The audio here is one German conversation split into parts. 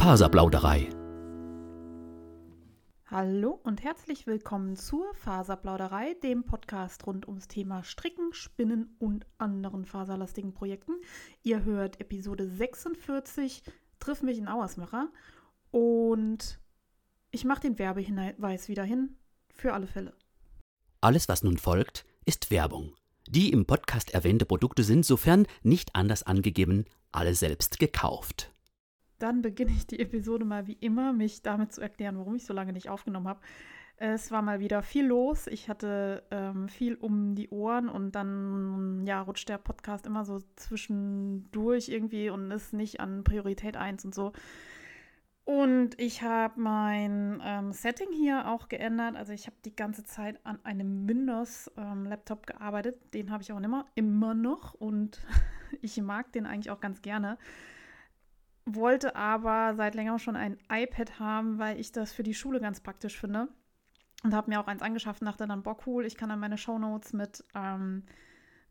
Faserplauderei. Hallo und herzlich willkommen zur Faserplauderei, dem Podcast rund ums Thema Stricken, Spinnen und anderen faserlastigen Projekten. Ihr hört Episode 46, Triff mich in Auersmacher. Und ich mache den Werbehinweis wieder hin, für alle Fälle. Alles, was nun folgt, ist Werbung. Die im Podcast erwähnte Produkte sind, sofern nicht anders angegeben, alle selbst gekauft. Dann beginne ich die Episode mal wie immer, mich damit zu erklären, warum ich so lange nicht aufgenommen habe. Es war mal wieder viel los. Ich hatte ähm, viel um die Ohren und dann ja, rutscht der Podcast immer so zwischendurch irgendwie und ist nicht an Priorität 1 und so. Und ich habe mein ähm, Setting hier auch geändert. Also ich habe die ganze Zeit an einem Windows-Laptop ähm, gearbeitet. Den habe ich auch immer, immer noch und ich mag den eigentlich auch ganz gerne wollte aber seit längerem schon ein iPad haben, weil ich das für die Schule ganz praktisch finde. Und habe mir auch eins angeschafft und dachte dann, boah, cool, ich kann dann meine Shownotes mit ähm,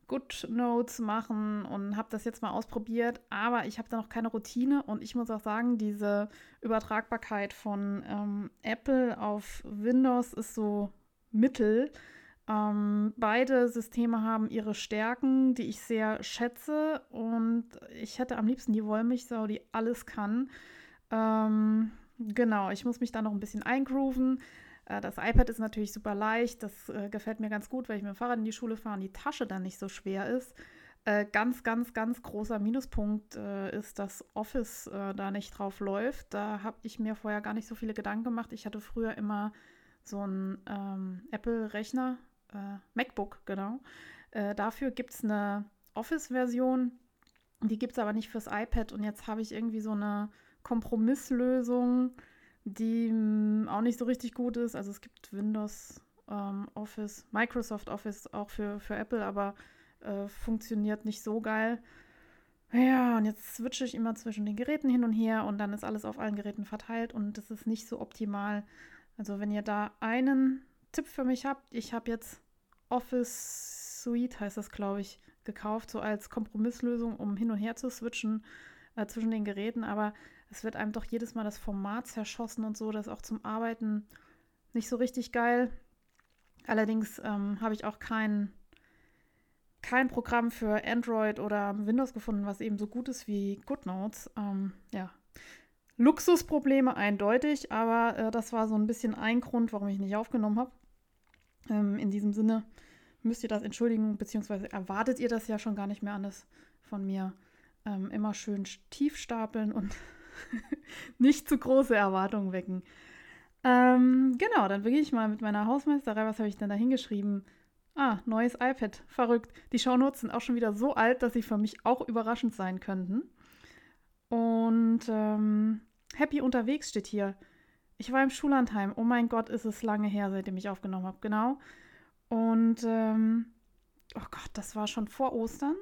GoodNotes machen und habe das jetzt mal ausprobiert. Aber ich habe da noch keine Routine und ich muss auch sagen, diese Übertragbarkeit von ähm, Apple auf Windows ist so mittel. Ähm, beide Systeme haben ihre Stärken, die ich sehr schätze und ich hätte am liebsten die Wollmilchsau, die alles kann. Ähm, genau, ich muss mich da noch ein bisschen eingrooven. Äh, das iPad ist natürlich super leicht, das äh, gefällt mir ganz gut, weil ich mit dem Fahrrad in die Schule fahre und die Tasche dann nicht so schwer ist. Äh, ganz, ganz, ganz großer Minuspunkt äh, ist, dass Office äh, da nicht drauf läuft. Da habe ich mir vorher gar nicht so viele Gedanken gemacht. Ich hatte früher immer so einen ähm, Apple-Rechner, äh, MacBook, genau. Äh, dafür gibt es eine Office-Version, die gibt es aber nicht fürs iPad und jetzt habe ich irgendwie so eine Kompromisslösung, die mh, mm, auch nicht so richtig gut ist. Also es gibt Windows ähm, Office, Microsoft Office auch für, für Apple, aber äh, funktioniert nicht so geil. Ja, und jetzt switche ich immer zwischen den Geräten hin und her und dann ist alles auf allen Geräten verteilt und das ist nicht so optimal. Also wenn ihr da einen Tipp für mich habt, ich habe jetzt Office Suite, heißt das, glaube ich, gekauft, so als Kompromisslösung, um hin und her zu switchen äh, zwischen den Geräten. Aber es wird einem doch jedes Mal das Format zerschossen und so, das ist auch zum Arbeiten nicht so richtig geil. Allerdings ähm, habe ich auch kein, kein Programm für Android oder Windows gefunden, was eben so gut ist wie GoodNotes. Ähm, ja, Luxusprobleme eindeutig, aber äh, das war so ein bisschen ein Grund, warum ich nicht aufgenommen habe. Ähm, in diesem Sinne müsst ihr das entschuldigen, beziehungsweise erwartet ihr das ja schon gar nicht mehr anders von mir. Ähm, immer schön tief stapeln und nicht zu große Erwartungen wecken. Ähm, genau, dann beginne ich mal mit meiner Hausmeisterei. Was habe ich denn da hingeschrieben? Ah, neues iPad. Verrückt. Die Shownotes sind auch schon wieder so alt, dass sie für mich auch überraschend sein könnten. Und ähm, Happy unterwegs steht hier. Ich war im Schullandheim. Oh mein Gott, ist es lange her, seitdem ich aufgenommen habe. Genau. Und, ähm, oh Gott, das war schon vor Ostern.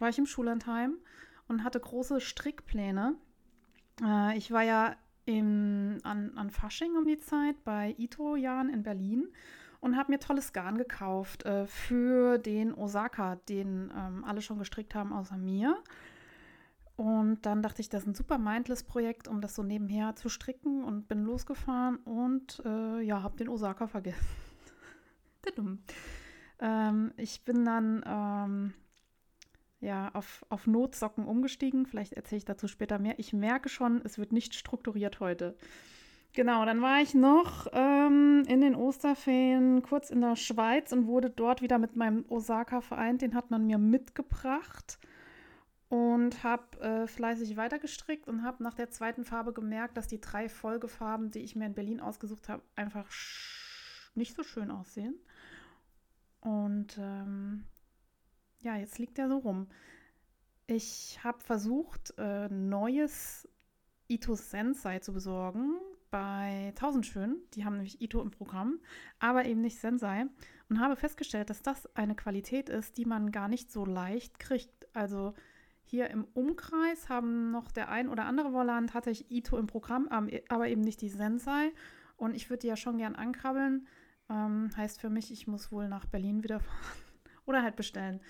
War ich im Schullandheim und hatte große Strickpläne. Äh, ich war ja im, an, an Fasching um die Zeit bei Ito Jan in Berlin und habe mir tolles Garn gekauft äh, für den Osaka, den ähm, alle schon gestrickt haben außer mir. Und dann dachte ich, das ist ein super Mindless-Projekt, um das so nebenher zu stricken und bin losgefahren und äh, ja, habe den Osaka vergessen. ähm, ich bin dann ähm, ja auf, auf Notsocken umgestiegen. Vielleicht erzähle ich dazu später mehr. Ich merke schon, es wird nicht strukturiert heute. Genau, dann war ich noch ähm, in den Osterferien kurz in der Schweiz und wurde dort wieder mit meinem Osaka vereint. Den hat man mir mitgebracht und habe äh, fleißig weitergestrickt und habe nach der zweiten Farbe gemerkt, dass die drei Folgefarben, die ich mir in Berlin ausgesucht habe, einfach nicht so schön aussehen. Und ähm, ja, jetzt liegt er so rum. Ich habe versucht, äh, neues Ito Sensei zu besorgen bei Tausendschön. Die haben nämlich Ito im Programm, aber eben nicht Sensei. Und habe festgestellt, dass das eine Qualität ist, die man gar nicht so leicht kriegt. Also hier im Umkreis haben noch der ein oder andere Vollant, hatte ich Ito im Programm, aber eben nicht die Sensei. Und ich würde die ja schon gern ankrabbeln. Ähm, heißt für mich, ich muss wohl nach Berlin wieder fahren oder halt bestellen.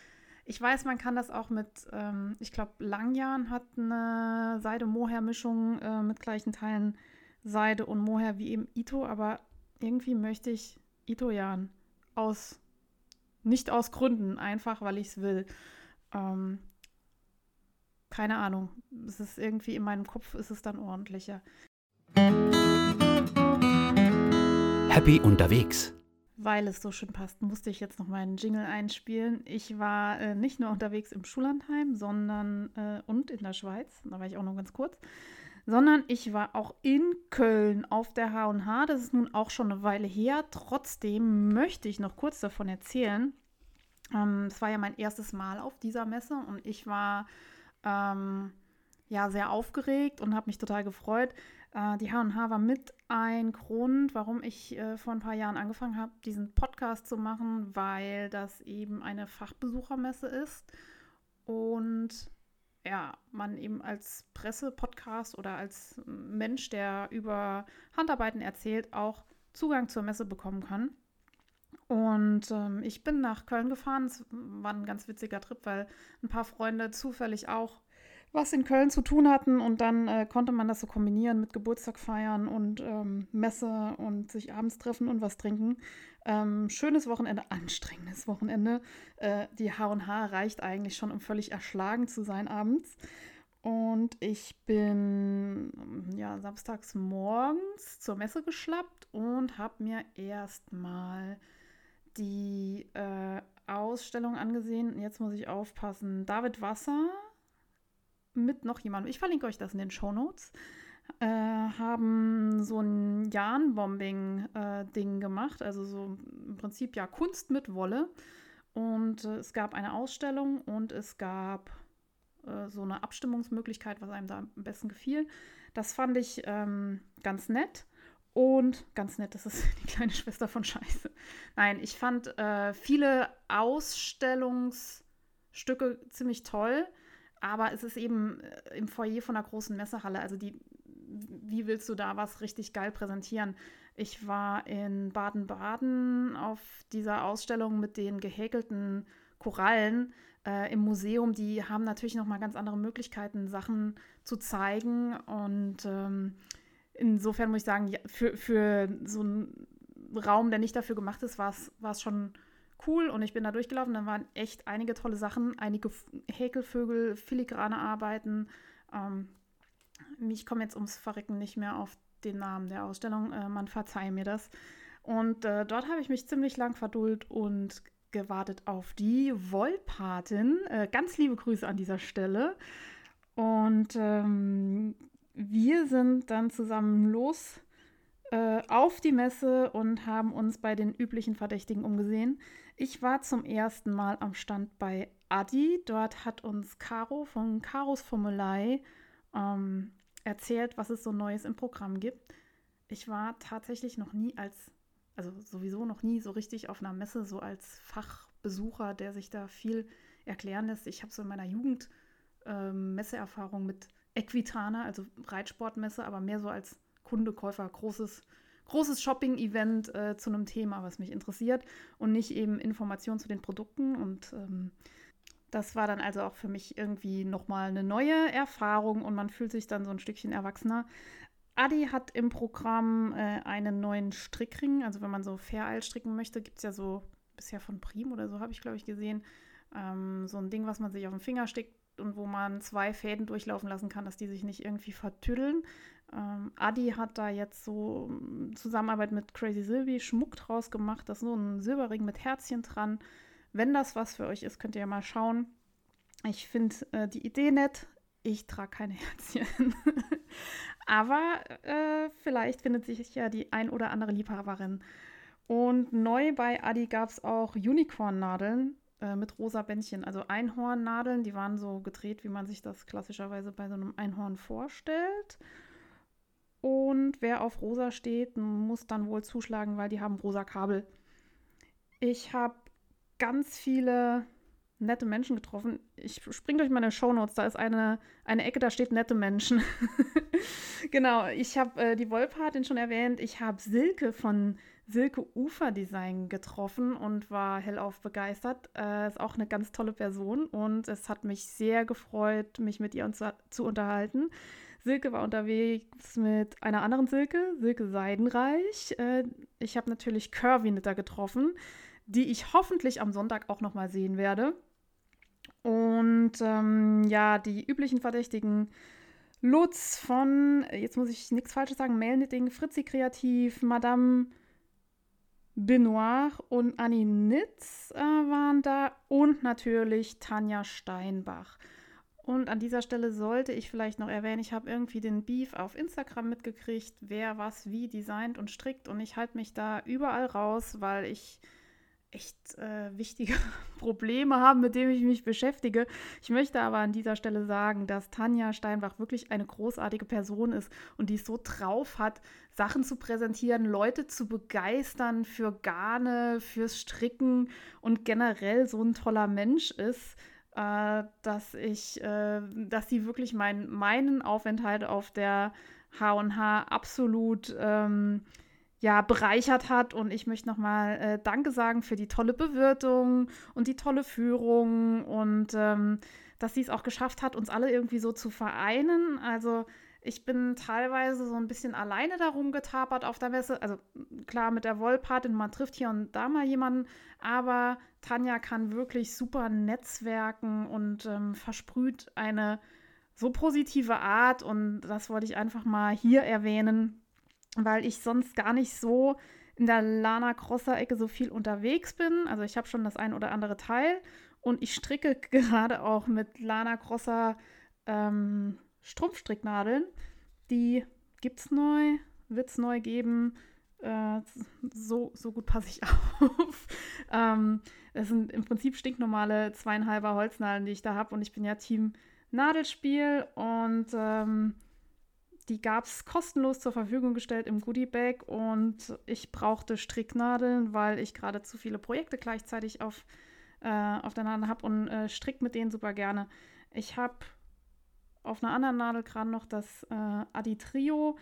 Ich weiß, man kann das auch mit, ähm, ich glaube, Langjahren hat eine Seide-Mohair-Mischung äh, mit gleichen Teilen Seide und Mohair wie eben Ito, aber irgendwie möchte ich Ito-Jan aus, nicht aus Gründen, einfach weil ich es will. Ähm, keine Ahnung. Es ist irgendwie in meinem Kopf ist es dann ordentlicher. Happy unterwegs. Weil es so schön passt, musste ich jetzt noch meinen Jingle einspielen. Ich war äh, nicht nur unterwegs im Schullandheim, sondern äh, und in der Schweiz, da war ich auch noch ganz kurz, sondern ich war auch in Köln auf der H&H. Das ist nun auch schon eine Weile her. Trotzdem möchte ich noch kurz davon erzählen. Ähm, es war ja mein erstes Mal auf dieser Messe und ich war ähm, ja sehr aufgeregt und habe mich total gefreut. Äh, die H&H war mit ein Grund, warum ich äh, vor ein paar Jahren angefangen habe, diesen Podcast zu machen, weil das eben eine Fachbesuchermesse ist und ja, man eben als Presse-Podcast oder als Mensch, der über Handarbeiten erzählt, auch Zugang zur Messe bekommen kann. Und ähm, ich bin nach Köln gefahren. Es war ein ganz witziger Trip, weil ein paar Freunde zufällig auch was in Köln zu tun hatten. Und dann äh, konnte man das so kombinieren mit Geburtstag feiern und ähm, Messe und sich abends treffen und was trinken. Ähm, schönes Wochenende, anstrengendes Wochenende. Äh, die H&H reicht eigentlich schon, um völlig erschlagen zu sein abends. Und ich bin ja samstags morgens zur Messe geschlappt und habe mir erstmal die äh, Ausstellung angesehen. Jetzt muss ich aufpassen. David Wasser mit noch jemandem, ich verlinke euch das in den Show Notes, äh, haben so ein Jahn-Bombing-Ding äh, gemacht. Also so im Prinzip ja Kunst mit Wolle. Und äh, es gab eine Ausstellung und es gab äh, so eine Abstimmungsmöglichkeit, was einem da am besten gefiel. Das fand ich ähm, ganz nett. Und ganz nett, das ist die kleine Schwester von Scheiße. Nein, ich fand äh, viele Ausstellungsstücke ziemlich toll, aber es ist eben äh, im Foyer von einer großen Messehalle. Also die, wie willst du da was richtig geil präsentieren? Ich war in Baden-Baden auf dieser Ausstellung mit den gehäkelten Korallen äh, im Museum. Die haben natürlich noch mal ganz andere Möglichkeiten, Sachen zu zeigen und ähm, insofern muss ich sagen, ja, für, für so einen Raum, der nicht dafür gemacht ist, war es schon cool und ich bin da durchgelaufen. Dann waren echt einige tolle Sachen, einige Häkelvögel, filigrane Arbeiten. Ähm, ich komme jetzt ums Verrecken nicht mehr auf den Namen der Ausstellung. Äh, man verzeihe mir das. Und äh, dort habe ich mich ziemlich lang verduldet und gewartet auf die Wollpatin. Äh, ganz liebe Grüße an dieser Stelle. Und ähm, wir sind dann zusammen los äh, auf die Messe und haben uns bei den üblichen Verdächtigen umgesehen. Ich war zum ersten Mal am Stand bei Adi. Dort hat uns Caro von Caros Formulei ähm, erzählt, was es so Neues im Programm gibt. Ich war tatsächlich noch nie als, also sowieso noch nie so richtig auf einer Messe, so als Fachbesucher, der sich da viel erklären lässt. Ich habe so in meiner Jugend ähm, Messeerfahrung mit Equitana, also Reitsportmesse, aber mehr so als Kunde, Käufer, großes, großes Shopping-Event äh, zu einem Thema, was mich interessiert und nicht eben Informationen zu den Produkten. Und ähm, das war dann also auch für mich irgendwie nochmal eine neue Erfahrung und man fühlt sich dann so ein Stückchen erwachsener. Adi hat im Programm äh, einen neuen Strickring. Also wenn man so Faireil stricken möchte, gibt es ja so bisher von Prim oder so, habe ich glaube ich gesehen. Ähm, so ein Ding, was man sich auf den Finger steckt und wo man zwei Fäden durchlaufen lassen kann, dass die sich nicht irgendwie vertüddeln. Ähm, Adi hat da jetzt so ähm, Zusammenarbeit mit Crazy Sylvie Schmuck draus gemacht. Das ist so ein Silberring mit Herzchen dran. Wenn das was für euch ist, könnt ihr ja mal schauen. Ich finde äh, die Idee nett. Ich trage keine Herzchen. Aber äh, vielleicht findet sich ja die ein oder andere Liebhaberin. Und neu bei Adi gab es auch Unicorn-Nadeln äh, mit rosa Bändchen. Also Einhornnadeln, die waren so gedreht, wie man sich das klassischerweise bei so einem Einhorn vorstellt. Und wer auf rosa steht, muss dann wohl zuschlagen, weil die haben rosa Kabel. Ich habe ganz viele nette Menschen getroffen. Ich springe durch meine Shownotes, da ist eine, eine Ecke, da steht nette Menschen. genau, ich habe äh, die Wolpatin schon erwähnt. Ich habe Silke von Silke Ufer Design getroffen und war hellauf begeistert. Äh, ist auch eine ganz tolle Person und es hat mich sehr gefreut, mich mit ihr zu, zu unterhalten. Silke war unterwegs mit einer anderen Silke, Silke Seidenreich. Äh, ich habe natürlich Curvy Knitter getroffen, die ich hoffentlich am Sonntag auch noch mal sehen werde. Und ähm, ja, die üblichen Verdächtigen Lutz von, jetzt muss ich nichts Falsches sagen, Mailknitting, Fritzi Kreativ, Madame Benoit und Annie Nitz äh, waren da und natürlich Tanja Steinbach. Und an dieser Stelle sollte ich vielleicht noch erwähnen, ich habe irgendwie den Beef auf Instagram mitgekriegt, wer was wie designt und strickt und ich halte mich da überall raus, weil ich echt äh, wichtige Probleme haben, mit denen ich mich beschäftige. Ich möchte aber an dieser Stelle sagen, dass Tanja Steinbach wirklich eine großartige Person ist und die es so drauf hat, Sachen zu präsentieren, Leute zu begeistern für Garne, fürs Stricken und generell so ein toller Mensch ist. Äh, dass ich, äh, dass sie wirklich mein, meinen Aufenthalt auf der H&H absolut ähm, ja, bereichert hat. Und ich möchte nochmal äh, Danke sagen für die tolle Bewirtung und die tolle Führung und ähm, dass sie es auch geschafft hat, uns alle irgendwie so zu vereinen. Also ich bin teilweise so ein bisschen alleine darum getapert auf der Messe. Also klar mit der Wollpatin, man trifft hier und da mal jemanden, aber Tanja kann wirklich super netzwerken und ähm, versprüht eine so positive Art und das wollte ich einfach mal hier erwähnen weil ich sonst gar nicht so in der Lana Crosser Ecke so viel unterwegs bin. Also ich habe schon das ein oder andere Teil und ich stricke gerade auch mit Lana Crosser ähm, Strumpfstricknadeln. Die gibt es neu, wird es neu geben. Äh, so, so gut passe ich auf. ähm, sind im Prinzip stinknormale zweieinhalber Holznadeln, die ich da habe und ich bin ja Team Nadelspiel und ähm, die gab es kostenlos zur Verfügung gestellt im Goodie-Bag und ich brauchte Stricknadeln, weil ich gerade zu viele Projekte gleichzeitig auf, äh, auf der Nadel habe und äh, strick mit denen super gerne. Ich habe auf einer anderen Nadel gerade noch das äh, Adi Trio,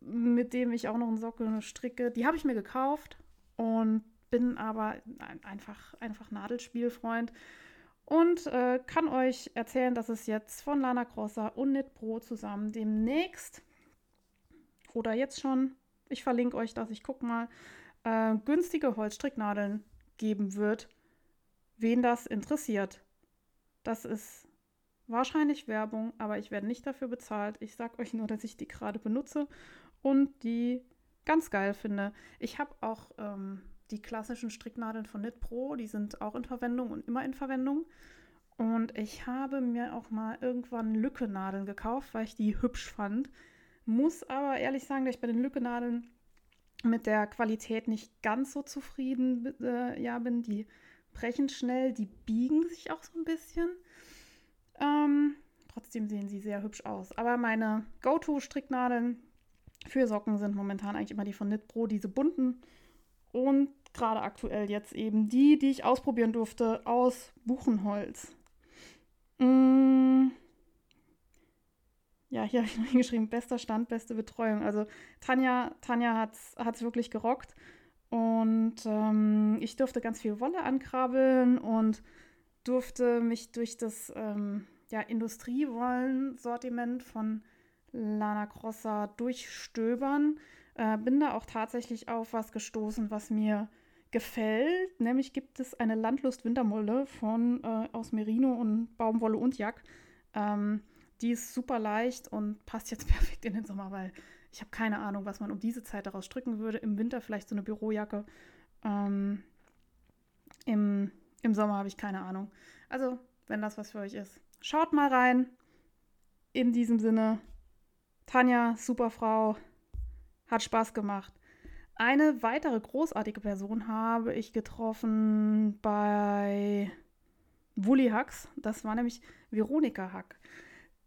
mit dem ich auch noch einen Sockel stricke. Die habe ich mir gekauft und bin aber einfach, einfach Nadelspielfreund und äh, kann euch erzählen, dass es jetzt von Lana Crosser und Knit Pro zusammen demnächst oder jetzt schon, ich verlinke euch das, ich gucke mal, äh, günstige Holzstricknadeln geben wird, wen das interessiert. Das ist wahrscheinlich Werbung, aber ich werde nicht dafür bezahlt. Ich sage euch nur, dass ich die gerade benutze und die ganz geil finde. Ich habe auch ähm, die klassischen Stricknadeln von Knit Pro, die sind auch in Verwendung und immer in Verwendung. Und ich habe mir auch mal irgendwann Lückenadeln gekauft, weil ich die hübsch fand. Muss aber ehrlich sagen, dass ich bei den Lückenadeln mit der Qualität nicht ganz so zufrieden äh, ja, bin. Die brechen schnell, die biegen sich auch so ein bisschen. Ähm, trotzdem sehen sie sehr hübsch aus. Aber meine Go-To-Stricknadeln für Socken sind momentan eigentlich immer die von Knit Pro, diese bunten. Und gerade aktuell jetzt eben die, die ich ausprobieren durfte aus Buchenholz. Mm. Ja, hier habe ich noch hingeschrieben, bester Stand, beste Betreuung. Also Tanja, Tanja hat es wirklich gerockt. Und ähm, ich durfte ganz viel Wolle ankrabbeln und durfte mich durch das ähm, ja, Industriewollen-Sortiment von Lana Crosser durchstöbern. Äh, bin da auch tatsächlich auf was gestoßen, was mir gefällt. Nämlich gibt es eine Landlust-Wintermulle von äh, aus Merino und Baumwolle und Jack. Ähm, die ist super leicht und passt jetzt perfekt in den Sommer, weil ich habe keine Ahnung, was man um diese Zeit daraus stricken würde. Im Winter vielleicht so eine Bürojacke. Ähm, im, Im Sommer habe ich keine Ahnung. Also, wenn das was für euch ist, schaut mal rein. In diesem Sinne, Tanja, super Frau, hat Spaß gemacht. Eine weitere großartige Person habe ich getroffen bei Wully Hacks. Das war nämlich Veronika Hack.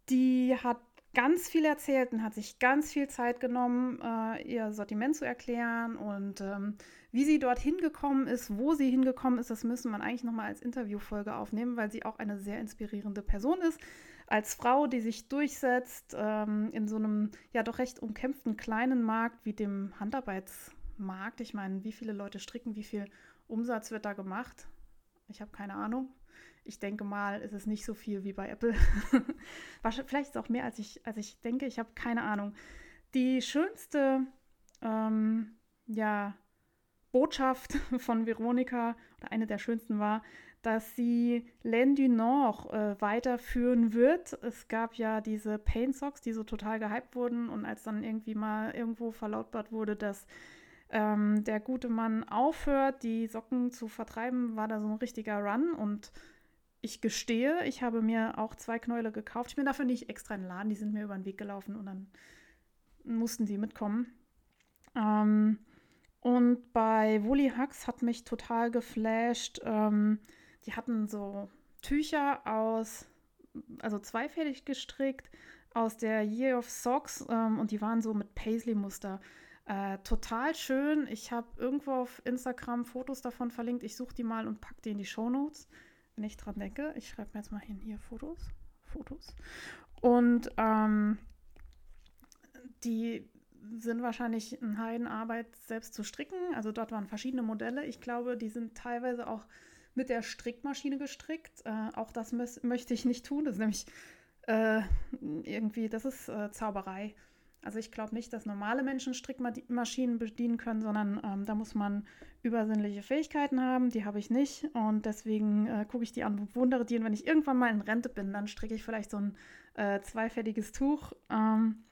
Die hat ganz viel erzählt und hat sich ganz viel Zeit genommen, äh, ihr Sortiment zu erklären und ähm, wie sie dorthin gekommen ist, wo sie hingekommen ist, das müssen man eigentlich nochmal als Interviewfolge aufnehmen, weil sie auch eine sehr inspirierende Person ist. Als Frau, die sich durchsetzt ähm, in so einem ja doch recht umkämpften kleinen Markt wie dem Handarbeits Markt. Ich meine, wie viele Leute stricken, wie viel Umsatz wird da gemacht? Ich habe keine Ahnung. Ich denke mal, ist es nicht so viel wie bei Apple. Vielleicht ist es auch mehr, als ich, als ich denke. Ich habe keine Ahnung. Die schönste ähm, ja, Botschaft von Veronika, oder eine der schönsten war, dass sie Laine du Nord äh, weiterführen wird. Es gab ja diese Paint Socks, die so total gehypt wurden und als dann irgendwie mal irgendwo verlautbart wurde, dass ähm, der gute Mann aufhört, die Socken zu vertreiben, war da so ein richtiger Run und ich gestehe, ich habe mir auch zwei Knäule gekauft. Ich bin dafür nicht extra in den Laden, die sind mir über den Weg gelaufen und dann mussten die mitkommen. Ähm, und bei Woolly Hugs hat mich total geflasht. Ähm, die hatten so Tücher aus, also zweifädig gestrickt, aus der Year of Socks ähm, und die waren so mit Paisley-Muster. Äh, total schön. Ich habe irgendwo auf Instagram Fotos davon verlinkt. Ich suche die mal und packe die in die Show Notes, wenn ich dran denke. Ich schreibe mir jetzt mal hin hier Fotos. Fotos. Und ähm, die sind wahrscheinlich eine Heidenarbeit, selbst zu stricken. Also dort waren verschiedene Modelle. Ich glaube, die sind teilweise auch mit der Strickmaschine gestrickt. Äh, auch das möchte ich nicht tun. Das ist nämlich äh, irgendwie, das ist äh, Zauberei. Also ich glaube nicht, dass normale Menschen Strickmaschinen bedienen können, sondern ähm, da muss man übersinnliche Fähigkeiten haben. Die habe ich nicht. Und deswegen äh, gucke ich die an und wundere die. Und wenn ich irgendwann mal in Rente bin, dann stricke ich vielleicht so ein äh, zweifältiges Tuch. Ähm,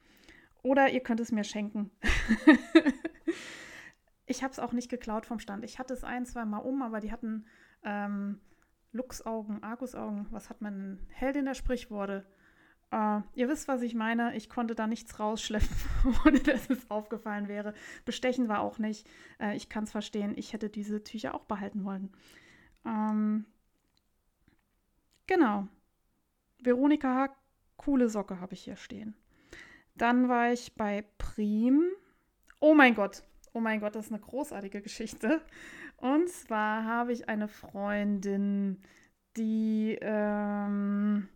oder ihr könnt es mir schenken. ich habe es auch nicht geklaut vom Stand. Ich hatte es ein, zwei Mal um, aber die hatten ähm, Luchsaugen, Argusaugen. Was hat man? Heldin der Sprichworte. Uh, ihr wisst, was ich meine. Ich konnte da nichts rausschleppen, ohne dass es aufgefallen wäre. Bestechen war auch nicht. Uh, ich kann es verstehen. Ich hätte diese Tücher auch behalten wollen. Um, ähm, genau. Veronika coole Socke habe ich hier stehen. Dann war ich bei Prim. Oh mein Gott, oh mein Gott, das ist eine großartige Geschichte. Und zwar habe ich eine Freundin, die ähm,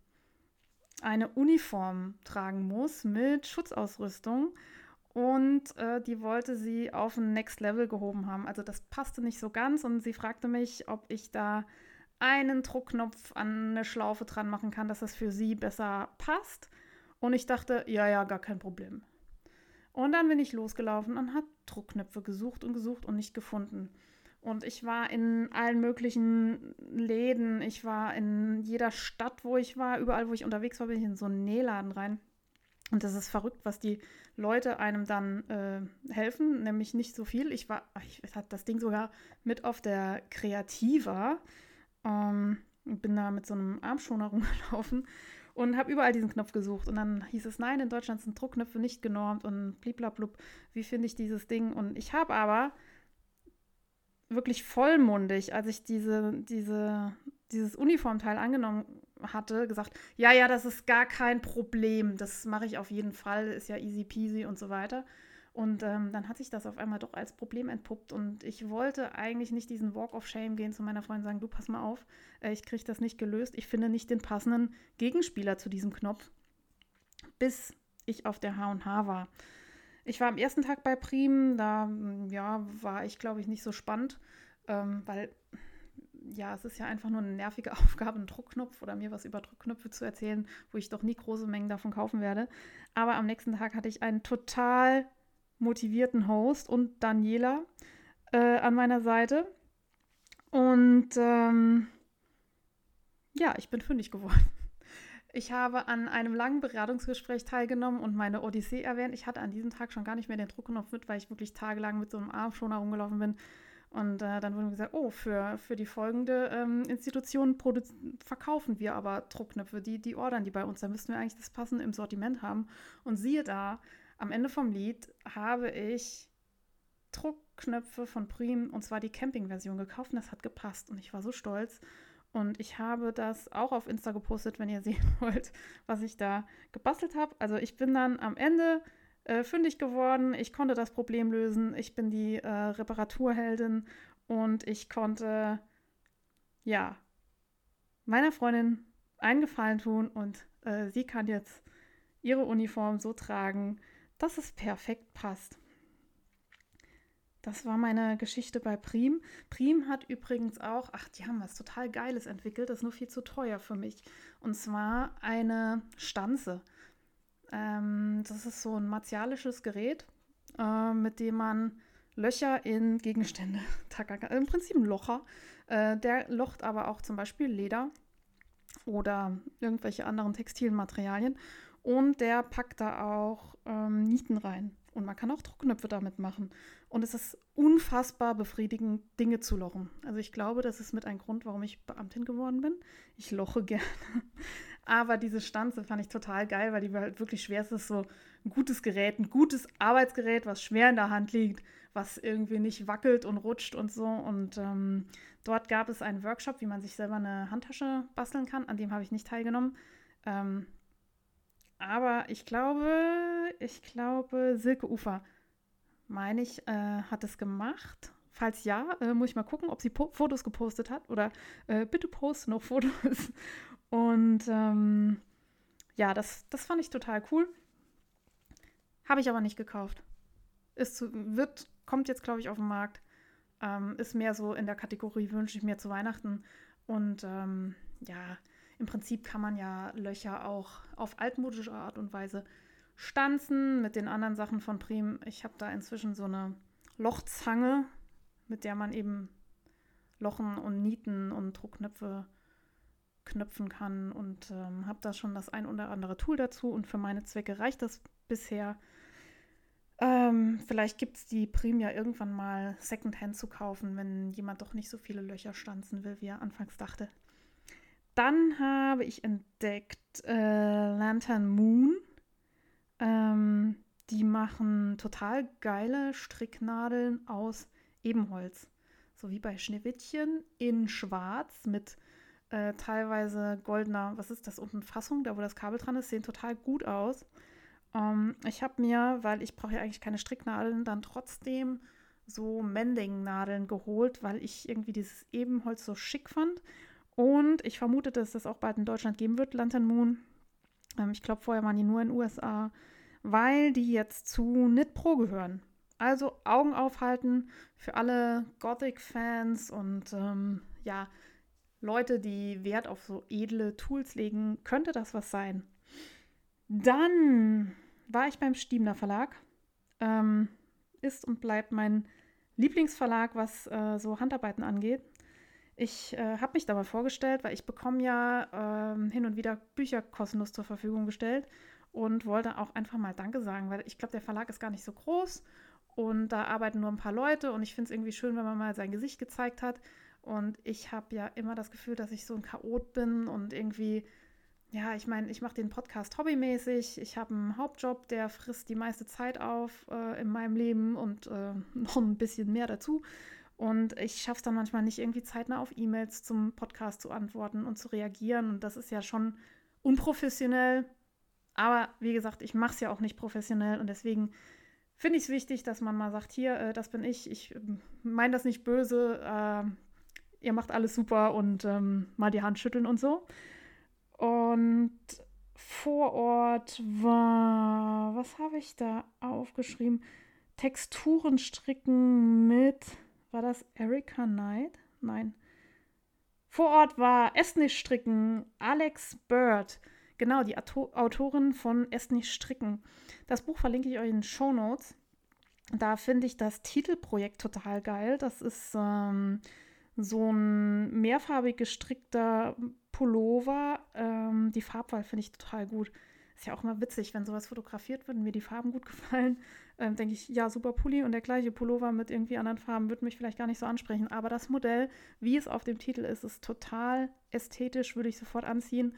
eine Uniform tragen muss mit Schutzausrüstung. Und äh, die wollte sie auf ein Next Level gehoben haben. Also das passte nicht so ganz und sie fragte mich, ob ich da einen Druckknopf an eine Schlaufe dran machen kann, dass das für sie besser passt. Und ich dachte, ja, ja, gar kein Problem. Und dann bin ich losgelaufen und habe Druckknöpfe gesucht und gesucht und nicht gefunden. Und ich war in allen möglichen Läden. Ich war in jeder Stadt, wo ich war. Überall, wo ich unterwegs war, bin ich in so einen Nähladen rein. Und das ist verrückt, was die Leute einem dann äh, helfen, nämlich nicht so viel. Ich war, ich hatte das Ding sogar mit auf der Kreativa. Ähm, bin da mit so einem Armschoner rumgelaufen und habe überall diesen Knopf gesucht. Und dann hieß es, nein, in Deutschland sind Druckknöpfe nicht genormt und bliblablub, wie finde ich dieses Ding? Und ich habe aber wirklich vollmundig, als ich diese, diese, dieses Uniformteil angenommen hatte, gesagt, ja, ja, das ist gar kein Problem, das mache ich auf jeden Fall, ist ja easy peasy und so weiter. Und ähm, dann hat sich das auf einmal doch als Problem entpuppt. Und ich wollte eigentlich nicht diesen Walk of Shame gehen zu meiner Freundin und sagen, du pass mal auf, äh, ich kriege das nicht gelöst. Ich finde nicht den passenden Gegenspieler zu diesem Knopf, bis ich auf der H&H war. Ich war am ersten Tag bei Prim, da ja, war ich, glaube ich, nicht so spannend, ähm, weil ja, es ist ja einfach nur eine nervige Aufgabe, einen Druckknopf oder mir was über Druckknöpfe zu erzählen, wo ich doch nie große Mengen davon kaufen werde. Aber am nächsten Tag hatte ich einen total motivierten Host und Daniela äh, an meiner Seite. Und ähm, ja, ich bin fündig geworden. Ich habe an einem langen Beratungsgespräch teilgenommen und meine Odyssee erwähnt. Ich hatte an diesem Tag schon gar nicht mehr den Druckknopf mit, weil ich wirklich tagelang mit so einem Arm schon herumgelaufen bin. Und äh, dann wurde mir gesagt, oh, für, für die folgende ähm, Institution verkaufen wir aber Druckknöpfe, die, die ordern die bei uns. Da müssten wir eigentlich das passende im Sortiment haben. Und siehe da, am Ende vom Lied habe ich Druckknöpfe von Prim und zwar die Camping-Version gekauft und das hat gepasst und ich war so stolz. Und ich habe das auch auf Insta gepostet, wenn ihr sehen wollt, was ich da gebastelt habe. Also ich bin dann am Ende äh, fündig geworden. Ich konnte das Problem lösen. Ich bin die äh, Reparaturheldin und ich konnte, ja, meiner Freundin einen Gefallen tun und äh, sie kann jetzt ihre Uniform so tragen, dass es perfekt passt. Das war meine Geschichte bei Prim. Prim hat übrigens auch, ach, die haben was total Geiles entwickelt, das ist nur viel zu teuer für mich. Und zwar eine Stanze. Ähm, das ist so ein martialisches Gerät, äh, mit dem man Löcher in Gegenstände. Im Prinzip ein Locher. Äh, der locht aber auch zum Beispiel Leder oder irgendwelche anderen textilen Materialien. Und der packt da auch ähm, Nieten rein. Und man kann auch Druckknöpfe damit machen. Und es ist unfassbar befriedigend, Dinge zu lochen. Also ich glaube, das ist mit ein Grund, warum ich Beamtin geworden bin. Ich loche gerne. Aber diese Stanze fand ich total geil, weil die halt wirklich schwer. Es ist so ein gutes Gerät, ein gutes Arbeitsgerät, was schwer in der Hand liegt, was irgendwie nicht wackelt und rutscht und so. Und ähm, dort gab es einen Workshop, wie man sich selber eine Handtasche basteln kann. An dem habe ich nicht teilgenommen. Ähm, aber ich glaube, ich glaube, Silke Ufer, meine ich, äh, hat es gemacht. Falls ja, äh, muss ich mal gucken, ob sie po Fotos gepostet hat oder äh, bitte poste noch Fotos. Und ähm, ja, das, das fand ich total cool. Habe ich aber nicht gekauft. Ist zu, wird, kommt jetzt, glaube ich, auf den Markt. Ähm, ist mehr so in der Kategorie wünsche ich mir zu Weihnachten. Und ähm, ja, im Prinzip kann man ja Löcher auch auf altmodische Art und Weise stanzen mit den anderen Sachen von Prim. Ich habe da inzwischen so eine Lochzange, mit der man eben Lochen und Nieten und Druckknöpfe knöpfen kann und ähm, habe da schon das ein oder andere Tool dazu und für meine Zwecke reicht das bisher. Ähm, vielleicht gibt es die Prim ja irgendwann mal Secondhand zu kaufen, wenn jemand doch nicht so viele Löcher stanzen will, wie er anfangs dachte. Dann habe ich entdeckt äh, Lantern Moon. Ähm, die machen total geile Stricknadeln aus Ebenholz. So wie bei Schneewittchen in schwarz mit äh, teilweise goldener, was ist das unten, Fassung, da wo das Kabel dran ist, sehen total gut aus. Ähm, ich habe mir, weil ich brauche ja eigentlich keine Stricknadeln, dann trotzdem so Mending-Nadeln geholt, weil ich irgendwie dieses Ebenholz so schick fand und ich vermute, dass das auch bald in Deutschland geben wird, Lantern Moon. Ähm, ich glaube, vorher waren die nur in den USA, weil die jetzt zu Knit Pro gehören. Also Augen aufhalten für alle Gothic-Fans und ähm, ja, Leute, die Wert auf so edle Tools legen, könnte das was sein. Dann war ich beim Stiebner Verlag. Ähm, ist und bleibt mein Lieblingsverlag, was äh, so Handarbeiten angeht. Ich äh, habe mich da mal vorgestellt, weil ich bekomme ja äh, hin und wieder Bücher kostenlos zur Verfügung gestellt und wollte auch einfach mal Danke sagen, weil ich glaube, der Verlag ist gar nicht so groß und da arbeiten nur ein paar Leute und ich finde es irgendwie schön, wenn man mal sein Gesicht gezeigt hat. Und ich habe ja immer das Gefühl, dass ich so ein Chaot bin und irgendwie, ja, ich meine, ich mache den Podcast hobbymäßig. Ich habe einen Hauptjob, der frisst die meiste Zeit auf äh, in meinem Leben und äh, noch ein bisschen mehr dazu. Und ich schaffe es dann manchmal nicht, irgendwie zeitnah auf E-Mails zum Podcast zu antworten und zu reagieren. Und das ist ja schon unprofessionell. Aber wie gesagt, ich mache es ja auch nicht professionell. Und deswegen finde ich es wichtig, dass man mal sagt, hier, äh, das bin ich. Ich äh, meine das nicht böse. Äh, ihr macht alles super und ähm, mal die Hand schütteln und so. Und vor Ort war, was habe ich da aufgeschrieben? Texturen stricken mit war das Erika Knight? Nein. Vor Ort war Estnisch Stricken Alex Bird. Genau, die Autorin von Estnisch Stricken. Das Buch verlinke ich euch in den Show Notes. Da finde ich das Titelprojekt total geil. Das ist ähm, so ein mehrfarbig gestrickter Pullover. Ähm, die Farbwahl finde ich total gut. Ist ja auch immer witzig, wenn sowas fotografiert wird und mir die Farben gut gefallen, ähm, denke ich, ja, super Pulli und der gleiche Pullover mit irgendwie anderen Farben würde mich vielleicht gar nicht so ansprechen. Aber das Modell, wie es auf dem Titel ist, ist total ästhetisch, würde ich sofort anziehen.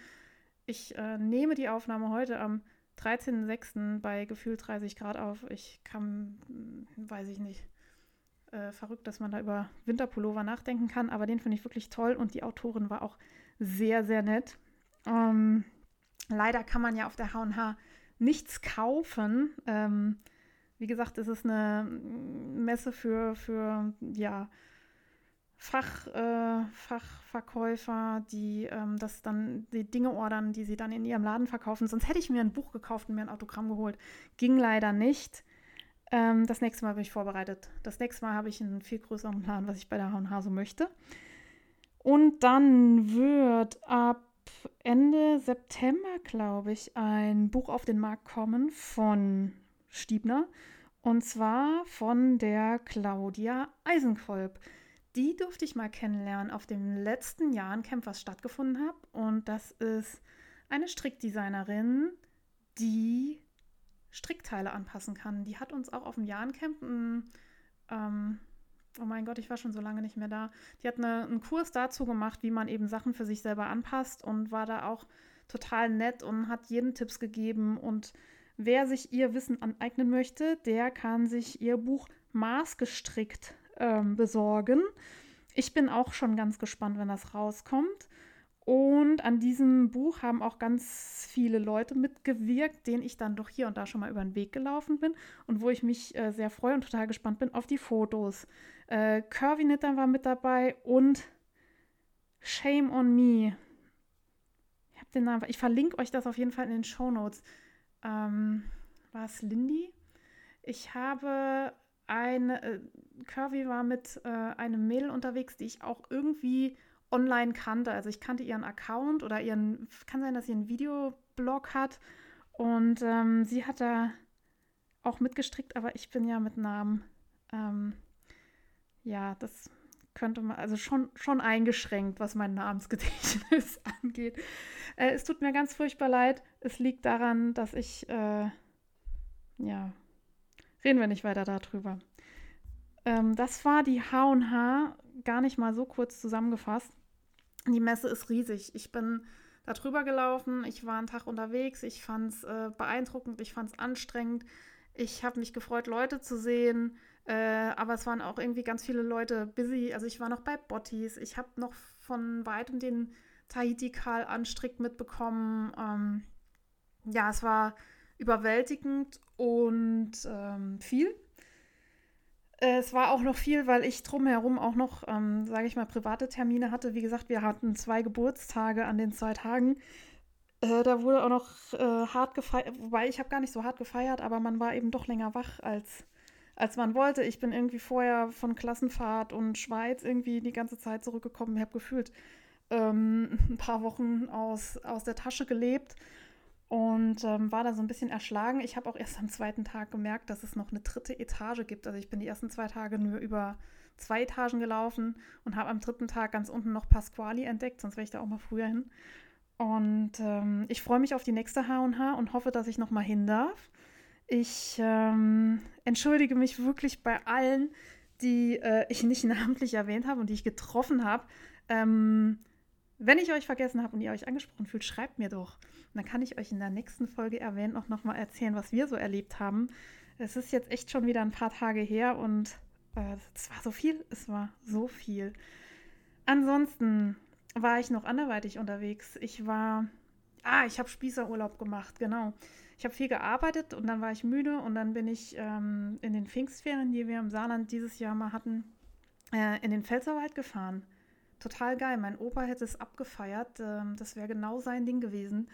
Ich äh, nehme die Aufnahme heute am 13.06. bei gefühlt 30 Grad auf. Ich kann, hm, weiß ich nicht, äh, verrückt, dass man da über Winterpullover nachdenken kann, aber den finde ich wirklich toll und die Autorin war auch sehr, sehr nett. Ähm, Leider kann man ja auf der H&H nichts kaufen. Ähm, wie gesagt, es ist eine Messe für, für ja, Fach, äh, Fachverkäufer, die ähm, das dann die Dinge ordern, die sie dann in ihrem Laden verkaufen. Sonst hätte ich mir ein Buch gekauft und mir ein Autogramm geholt. Ging leider nicht. Ähm, das nächste Mal bin ich vorbereitet. Das nächste Mal habe ich einen viel größeren Plan, was ich bei der H&H so möchte. Und dann wird ab Ende September, glaube ich, ein Buch auf den Markt kommen von Stiebner. Und zwar von der Claudia Eisenkolb. Die durfte ich mal kennenlernen auf dem letzten Jahrencamp, was stattgefunden hat. Und das ist eine Strickdesignerin, die Strickteile anpassen kann. Die hat uns auch auf dem Jahrencamp ähm, oh mein Gott, ich war schon so lange nicht mehr da. Die hat eine, einen Kurs dazu gemacht, wie man eben Sachen für sich selber anpasst und war da auch total nett und hat jeden Tipps gegeben. Und wer sich ihr Wissen aneignen möchte, der kann sich ihr Buch maßgestrickt ähm, besorgen. Ich bin auch schon ganz gespannt, wenn das rauskommt. Und an diesem Buch haben auch ganz viele Leute mitgewirkt, denen ich dann doch hier und da schon mal über den Weg gelaufen bin und wo ich mich äh, sehr freue und total gespannt bin auf die Fotos. Äh, Curvy Knitter war mit dabei und Shame on Me. Ich habe den Namen, ich verlinke euch das auf jeden Fall in den Show Notes. Ähm, war es Lindy? Ich habe eine, äh, Curvy war mit äh, einem Mädel unterwegs, die ich auch irgendwie online kannte. Also ich kannte ihren Account oder ihren, kann sein, dass sie einen Videoblog hat. Und ähm, sie hat da auch mitgestrickt, aber ich bin ja mit Namen, ähm, ja, das könnte man, also schon, schon eingeschränkt, was mein Namensgedächtnis angeht. Äh, es tut mir ganz furchtbar leid. Es liegt daran, dass ich, äh, ja, reden wir nicht weiter darüber. Ähm, das war die H&H, gar nicht mal so kurz zusammengefasst. Die Messe ist riesig. Ich bin da drüber gelaufen, ich war einen Tag unterwegs, ich fand es äh, beeindruckend, ich fand es anstrengend. Ich habe mich gefreut, Leute zu sehen, äh, aber es waren auch irgendwie ganz viele Leute busy. Also ich war noch bei Bottis, ich habe noch von weitem den Tahiti-Kal Anstrick mitbekommen. Ähm, ja, es war überwältigend und ähm, viel. Es war auch noch viel, weil ich drumherum auch noch, ähm, sage ich mal, private Termine hatte. Wie gesagt, wir hatten zwei Geburtstage an den zwei Tagen. Äh, da wurde auch noch äh, hart gefeiert, wobei ich habe gar nicht so hart gefeiert, aber man war eben doch länger wach, als, als man wollte. Ich bin irgendwie vorher von Klassenfahrt und Schweiz irgendwie die ganze Zeit zurückgekommen. Ich habe gefühlt ähm, ein paar Wochen aus, aus der Tasche gelebt und ähm, war da so ein bisschen erschlagen. Ich habe auch erst am zweiten Tag gemerkt, dass es noch eine dritte Etage gibt. Also ich bin die ersten zwei Tage nur über zwei Etagen gelaufen und habe am dritten Tag ganz unten noch Pasquali entdeckt, sonst wäre ich da auch mal früher hin. Und ähm, ich freue mich auf die nächste H&H und hoffe, dass ich noch mal hin darf. Ich ähm, entschuldige mich wirklich bei allen, die äh, ich nicht namentlich erwähnt habe und die ich getroffen habe. Ähm, wenn ich euch vergessen habe und ihr euch angesprochen fühlt, schreibt mir doch. Und dann kann ich euch in der nächsten Folge erwähnen auch nochmal erzählen, was wir so erlebt haben. Es ist jetzt echt schon wieder ein paar Tage her und äh, es war so viel. Es war so viel. Ansonsten war ich noch anderweitig unterwegs. Ich war, ah, ich habe Spießerurlaub gemacht, genau. Ich habe viel gearbeitet und dann war ich müde und dann bin ich ähm, in den Pfingstferien, die wir im Saarland dieses Jahr mal hatten, äh, in den Pfälzerwald gefahren total geil. Mein Opa hätte es abgefeiert. Ähm, das wäre genau sein Ding gewesen.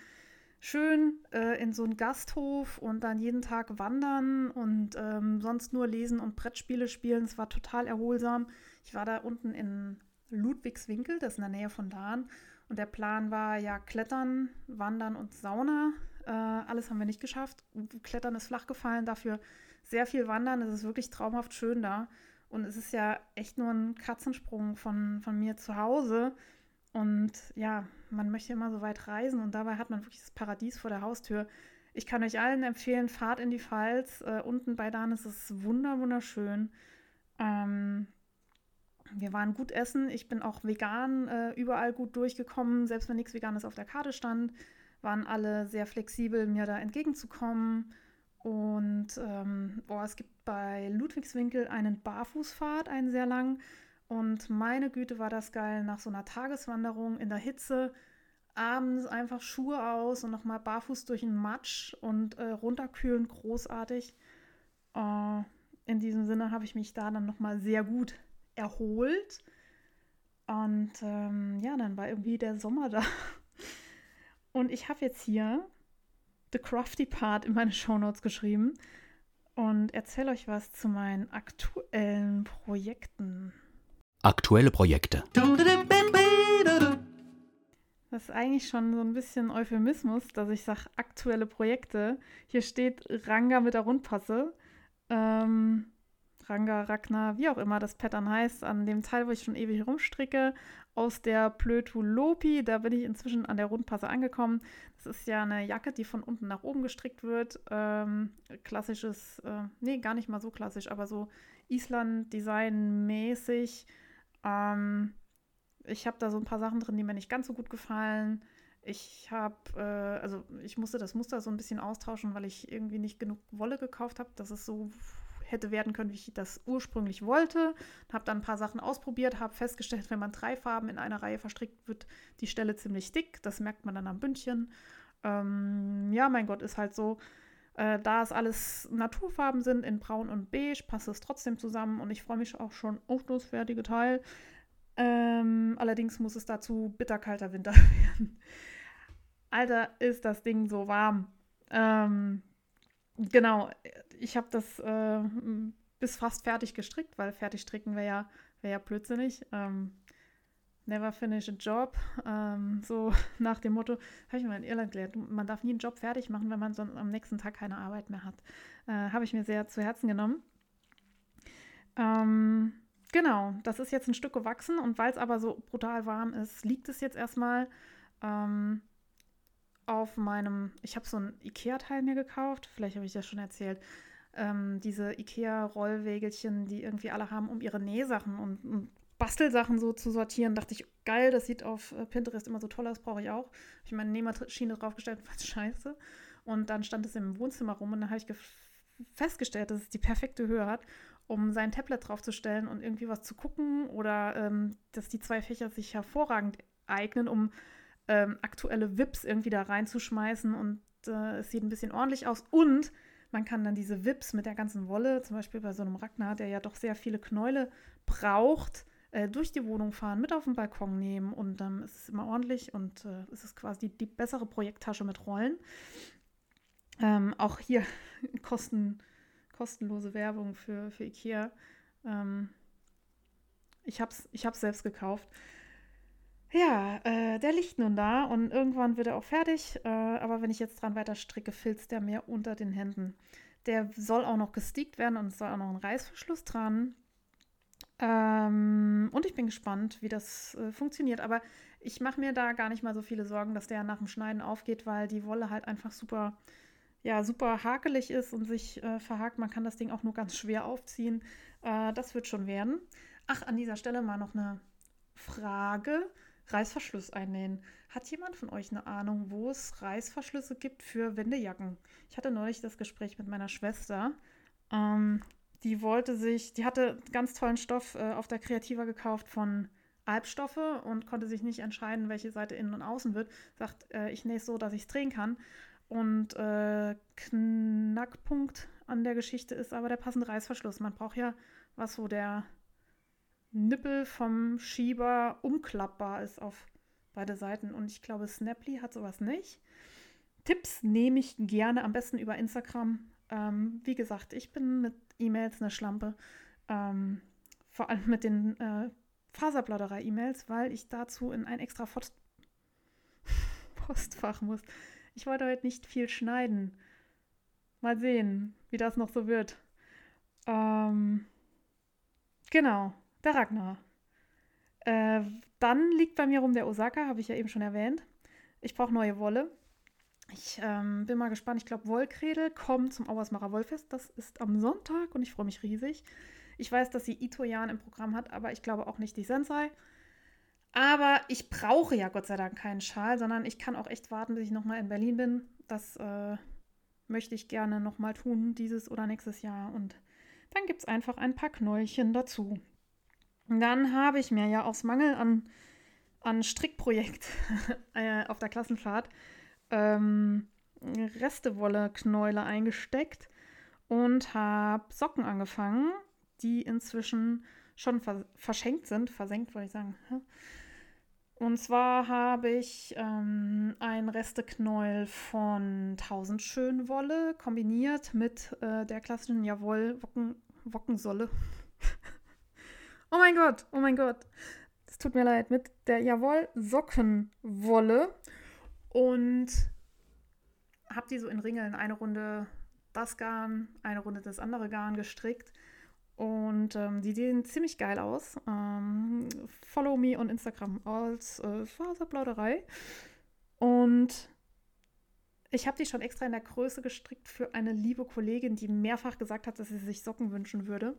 Schön äh, in so einen Gasthof und dann jeden Tag wandern und ähm, sonst nur lesen und Brettspiele spielen. Es war total erholsam. Ich war da unten in Ludwigswinkel, das ist in der Nähe von Dahn. Und der Plan war ja Klettern, Wandern und Sauna. Äh, alles haben wir nicht geschafft. Klettern ist flach gefallen, dafür sehr viel Wandern. Es ist wirklich traumhaft schön da. Und es ist ja echt nur ein Katzensprung von, von mir zu Hause. Und ja, man möchte immer so weit reisen und dabei hat man wirklich das Paradies vor der Haustür. Ich kann euch allen empfehlen, fahrt in die Pfalz. Äh, unten bei Dan ist es wunder, wunderschön. Ähm, wir waren gut essen. Ich bin auch vegan äh, überall gut durchgekommen. Selbst wenn nichts Veganes auf der Karte stand, waren alle sehr flexibel, mir da entgegenzukommen. Und ähm, oh, es gibt bei Ludwigswinkel einen Barfußpfad, einen sehr lang. Und meine Güte, war das geil, nach so einer Tageswanderung in der Hitze, abends einfach Schuhe aus und nochmal barfuß durch den Matsch und äh, runterkühlen, großartig. Äh, in diesem Sinne habe ich mich da dann nochmal sehr gut erholt. Und ähm, ja, dann war irgendwie der Sommer da. Und ich habe jetzt hier The Crafty Part in meine Shownotes geschrieben. und erzähle euch was zu meinen aktuellen Projekten. Aktuelle Projekte. Das ist eigentlich schon so ein bisschen Euphemismus, dass ich sage aktuelle Projekte. Hier steht Ranga mit der Rundpasse. Ähm, Ranga, Ragnar, wie auch immer das Pattern heißt, an dem Teil, wo ich schon ewig rumstricke, aus der Plötulopi. Da bin ich inzwischen an der Rundpasse angekommen. Das ist ja eine Jacke, die von unten nach oben gestrickt wird. Ähm, klassisches, äh, nee, gar nicht mal so klassisch, aber so Island-Design-mäßig. Ähm, ich habe da so ein paar Sachen drin, die mir nicht ganz so gut gefallen. Ich habe, äh, also ich musste das Muster so ein bisschen austauschen, weil ich irgendwie nicht genug Wolle gekauft habe, dass es so hätte werden können, wie ich das ursprünglich wollte. Habe dann ein paar Sachen ausprobiert, habe festgestellt, wenn man drei Farben in einer Reihe verstrickt, wird die Stelle ziemlich dick. Das merkt man dann am Bündchen. Ähm, ja, mein Gott, ist halt so. Äh, da es alles Naturfarben sind, in Braun und Beige, passt es trotzdem zusammen und ich freue mich auch schon auf das fertige Teil. Ähm, allerdings muss es dazu bitterkalter Winter werden. Alter, ist das Ding so warm. Ähm, genau, ich habe das äh, bis fast fertig gestrickt, weil fertig stricken wäre ja, wär ja blödsinnig. Ähm, never finish a job. Ähm, so nach dem Motto, habe ich mir in Irland gelernt, man darf nie einen Job fertig machen, wenn man sonst am nächsten Tag keine Arbeit mehr hat. Äh, habe ich mir sehr zu Herzen genommen. Ähm, Genau, das ist jetzt ein Stück gewachsen und weil es aber so brutal warm ist, liegt es jetzt erstmal ähm, auf meinem, ich habe so ein Ikea-Teil mir gekauft, vielleicht habe ich das schon erzählt, ähm, diese Ikea-Rollwägelchen, die irgendwie alle haben, um ihre Nähsachen und, und, Bastelsachen so zu sortieren, dachte ich, geil, das sieht auf äh, Pinterest immer so toll aus, brauche ich auch. Habe ich meine Nähmaschine draufgestellt, was scheiße. Und dann stand es im Wohnzimmer rum und dann habe ich festgestellt, dass es die perfekte Höhe hat um sein Tablet draufzustellen und irgendwie was zu gucken oder ähm, dass die zwei Fächer sich hervorragend eignen, um ähm, aktuelle Vips irgendwie da reinzuschmeißen und äh, es sieht ein bisschen ordentlich aus und man kann dann diese Vips mit der ganzen Wolle, zum Beispiel bei so einem Ragnar, der ja doch sehr viele Knäule braucht, äh, durch die Wohnung fahren, mit auf den Balkon nehmen und dann ähm, ist es immer ordentlich und äh, es ist quasi die, die bessere Projekttasche mit Rollen. Ähm, auch hier Kosten kostenlose Werbung für, für Ikea. Ähm, ich habe es ich selbst gekauft. Ja, äh, der liegt nun da und irgendwann wird er auch fertig. Äh, aber wenn ich jetzt dran weiter stricke, filzt der mir unter den Händen. Der soll auch noch gesteakt werden und es soll auch noch ein Reißverschluss dran. Ähm, und ich bin gespannt, wie das äh, funktioniert. Aber ich mache mir da gar nicht mal so viele Sorgen, dass der nach dem Schneiden aufgeht, weil die Wolle halt einfach super ja, super hakelig ist und sich äh, verhakt. Man kann das Ding auch nur ganz schwer aufziehen. Äh, das wird schon werden. Ach, an dieser Stelle mal noch eine Frage. Reißverschluss einnähen. Hat jemand von euch eine Ahnung, wo es Reißverschlüsse gibt für Wendejacken? Ich hatte neulich das Gespräch mit meiner Schwester. Ähm, die wollte sich, die hatte ganz tollen Stoff äh, auf der Kreativa gekauft von Albstoffe und konnte sich nicht entscheiden, welche Seite innen und außen wird. Sagt, äh, ich nähe es so, dass ich es drehen kann. Und äh, Knackpunkt an der Geschichte ist aber der passende Reißverschluss. Man braucht ja was, wo der Nippel vom Schieber umklappbar ist auf beide Seiten. Und ich glaube, Snaply hat sowas nicht. Tipps nehme ich gerne, am besten über Instagram. Ähm, wie gesagt, ich bin mit E-Mails eine Schlampe. Ähm, vor allem mit den äh, Faserbladderei-E-Mails, weil ich dazu in ein extra Post Postfach muss. Ich wollte heute nicht viel schneiden. Mal sehen, wie das noch so wird. Ähm, genau, der Ragnar. Äh, dann liegt bei mir rum der Osaka, habe ich ja eben schon erwähnt. Ich brauche neue Wolle. Ich ähm, bin mal gespannt. Ich glaube, Wollkredel kommt zum Auersmacher Wollfest. Das ist am Sonntag und ich freue mich riesig. Ich weiß, dass sie Ito-Jan im Programm hat, aber ich glaube auch nicht die Sensei. Aber ich brauche ja Gott sei Dank keinen Schal, sondern ich kann auch echt warten, bis ich nochmal in Berlin bin. Das äh, möchte ich gerne nochmal tun, dieses oder nächstes Jahr. Und dann gibt es einfach ein paar Knäulchen dazu. Dann habe ich mir ja aus Mangel an, an Strickprojekt äh, auf der Klassenfahrt ähm, Restewolle-Knäule eingesteckt und habe Socken angefangen, die inzwischen schon vers verschenkt sind. Versenkt, wollte ich sagen Und zwar habe ich ähm, ein Resteknäuel von 1000 Schönwolle kombiniert mit äh, der klassischen Jawohl Wocken, Wockensolle. Oh mein Gott, oh mein Gott. Es tut mir leid, mit der Jawohl Sockenwolle und habe die so in Ringeln eine Runde das Garn, eine Runde das andere Garn gestrickt und ähm, die sehen ziemlich geil aus. Ähm, follow me on Instagram als äh, Faserplauderei. Und ich habe die schon extra in der Größe gestrickt für eine liebe Kollegin, die mehrfach gesagt hat, dass sie sich Socken wünschen würde.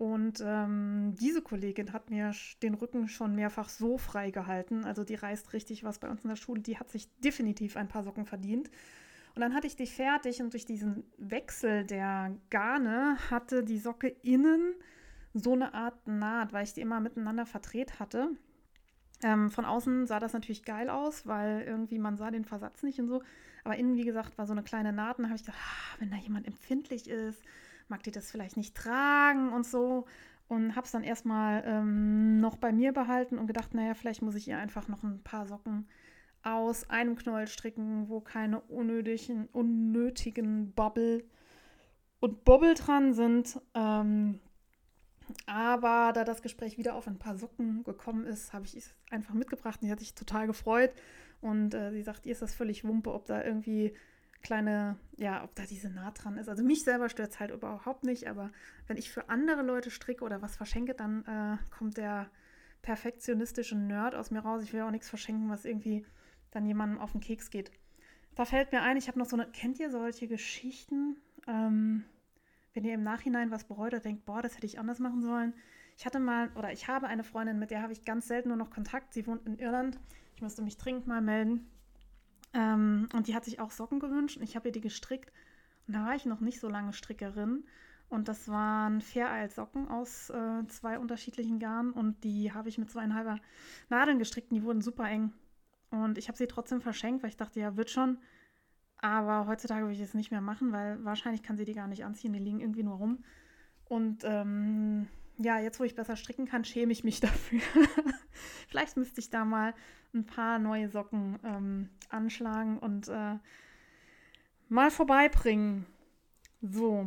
Und ähm, diese Kollegin hat mir den Rücken schon mehrfach so frei gehalten. Also die reißt richtig was bei uns in der Schule. Die hat sich definitiv ein paar Socken verdient. Und dann hatte ich die fertig und durch diesen Wechsel der Garne hatte die Socke innen so eine Art Naht, weil ich die immer miteinander verdreht hatte. Ähm, von außen sah das natürlich geil aus, weil irgendwie man sah den Versatz nicht und so. Aber innen, wie gesagt, war so eine kleine Naht und da habe ich gedacht, ah, wenn da jemand empfindlich ist, mag die das vielleicht nicht tragen und so. Und habe es dann erstmal ähm, noch bei mir behalten und gedacht, naja, vielleicht muss ich ihr einfach noch ein paar Socken aus einem Knäuel stricken, wo keine unnötigen, unnötigen Bubble und Bobbel dran sind. Ähm, aber da das Gespräch wieder auf ein paar Socken gekommen ist, habe ich es einfach mitgebracht und die hat sich total gefreut. Und äh, sie sagt, ihr ist das völlig Wumpe, ob da irgendwie kleine, ja, ob da diese Naht dran ist. Also mich selber stört es halt überhaupt nicht, aber wenn ich für andere Leute stricke oder was verschenke, dann äh, kommt der perfektionistische Nerd aus mir raus. Ich will auch nichts verschenken, was irgendwie dann jemandem auf den Keks geht. Da fällt mir ein, ich habe noch so eine, kennt ihr solche Geschichten? Ähm, wenn ihr im Nachhinein was bereut oder denkt, boah, das hätte ich anders machen sollen. Ich hatte mal, oder ich habe eine Freundin, mit der habe ich ganz selten nur noch Kontakt. Sie wohnt in Irland. Ich müsste mich dringend mal melden. Ähm, und die hat sich auch Socken gewünscht und ich habe ihr die gestrickt. Und da war ich noch nicht so lange Strickerin. Und das waren Fair-Eil-Socken aus äh, zwei unterschiedlichen Garnen. Und die habe ich mit zweieinhalber Nadeln gestrickt und die wurden super eng. Und ich habe sie trotzdem verschenkt, weil ich dachte, ja, wird schon. Aber heutzutage würde ich es nicht mehr machen, weil wahrscheinlich kann sie die gar nicht anziehen. Die liegen irgendwie nur rum. Und ähm, ja, jetzt wo ich besser stricken kann, schäme ich mich dafür. Vielleicht müsste ich da mal ein paar neue Socken ähm, anschlagen und äh, mal vorbeibringen. So,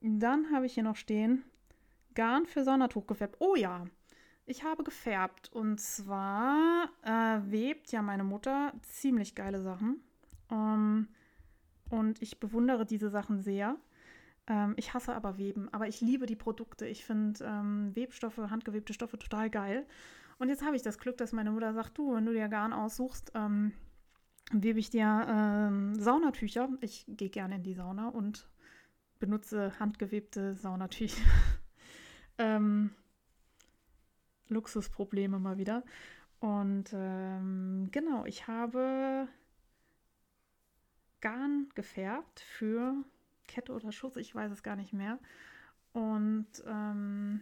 dann habe ich hier noch stehen Garn für Sondertuch gefärbt. Oh ja, ich habe gefärbt und zwar äh, webt ja meine Mutter ziemlich geile Sachen. Ähm, und ich bewundere diese Sachen sehr. Ähm, ich hasse aber Weben, aber ich liebe die Produkte. Ich finde ähm, Webstoffe, handgewebte Stoffe total geil. Und jetzt habe ich das Glück, dass meine Mutter sagt, du, wenn du dir Garn aussuchst, ähm, webe ich dir ähm, Saunatücher. Ich gehe gerne in die Sauna und benutze handgewebte Saunatücher. ähm, Luxusprobleme mal wieder. Und ähm, genau, ich habe Garn gefärbt für Kette oder Schuss, ich weiß es gar nicht mehr. Und ähm,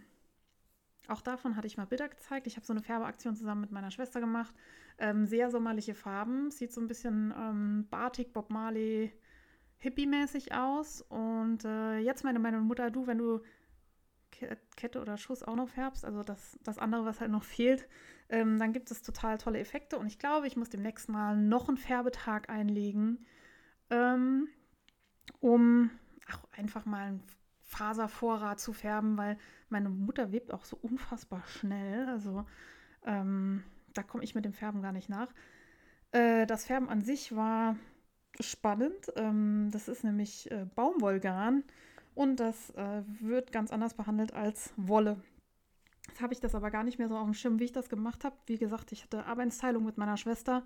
auch davon hatte ich mal Bilder gezeigt. Ich habe so eine Färbeaktion zusammen mit meiner Schwester gemacht. Ähm, sehr sommerliche Farben. Sieht so ein bisschen ähm, Batik, Bob Marley, Hippie-mäßig aus. Und äh, jetzt meine, meine Mutter, du, wenn du Kette oder Schuss auch noch färbst, also das, das andere, was halt noch fehlt, ähm, dann gibt es total tolle Effekte. Und ich glaube, ich muss demnächst mal noch einen Färbetag einlegen, ähm, um auch einfach mal einen Faservorrat zu färben, weil meine Mutter webt auch so unfassbar schnell. Also ähm, da komme ich mit dem Färben gar nicht nach. Äh, das Färben an sich war spannend. Ähm, das ist nämlich äh, Baumwollgarn. Und das äh, wird ganz anders behandelt als Wolle. Jetzt habe ich das aber gar nicht mehr so auf dem Schirm, wie ich das gemacht habe. Wie gesagt, ich hatte Arbeitsteilung mit meiner Schwester.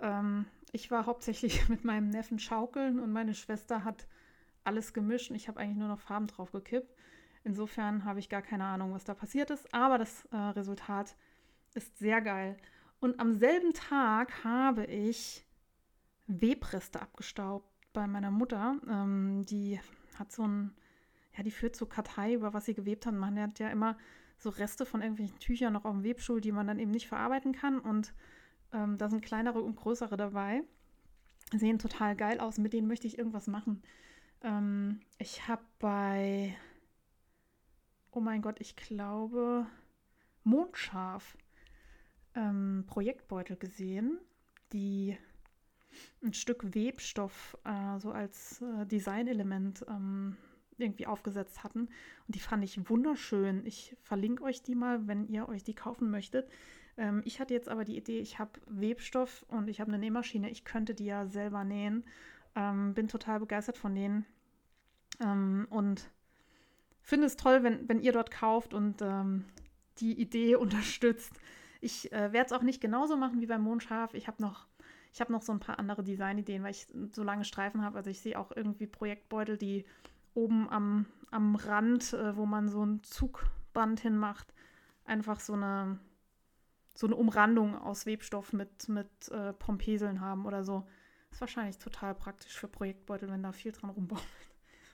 Ähm, ich war hauptsächlich mit meinem Neffen schaukeln und meine Schwester hat alles gemischt und ich habe eigentlich nur noch Farben drauf gekippt. Insofern habe ich gar keine Ahnung, was da passiert ist, aber das äh, Resultat ist sehr geil. Und am selben Tag habe ich Webreste abgestaubt bei meiner Mutter. Ähm, die hat so ein, ja, die führt so Kartei, über was sie gewebt hat. Man hat ja immer so Reste von irgendwelchen Tüchern noch auf dem Webstuhl, die man dann eben nicht verarbeiten kann. Und ähm, da sind kleinere und größere dabei. Sehen total geil aus. Mit denen möchte ich irgendwas machen. Ähm, ich habe bei, oh mein Gott, ich glaube, Mondscharf. ähm, Projektbeutel gesehen, die ein Stück Webstoff äh, so als äh, Designelement ähm, irgendwie aufgesetzt hatten. Und die fand ich wunderschön. Ich verlinke euch die mal, wenn ihr euch die kaufen möchtet. Ähm, ich hatte jetzt aber die Idee, ich habe Webstoff und ich habe eine Nähmaschine. Ich könnte die ja selber nähen. Ähm, bin total begeistert von denen. Ähm, und finde es toll, wenn, wenn ihr dort kauft und ähm, die Idee unterstützt. Ich äh, werde es auch nicht genauso machen wie beim Mondschaf. Ich habe noch, hab noch so ein paar andere Designideen, weil ich so lange Streifen habe. Also ich sehe auch irgendwie Projektbeutel, die oben am, am Rand, äh, wo man so ein Zugband hinmacht, einfach so eine, so eine Umrandung aus Webstoff mit, mit äh, Pompeseln haben oder so. Ist wahrscheinlich total praktisch für Projektbeutel, wenn da viel dran rumbaumelt.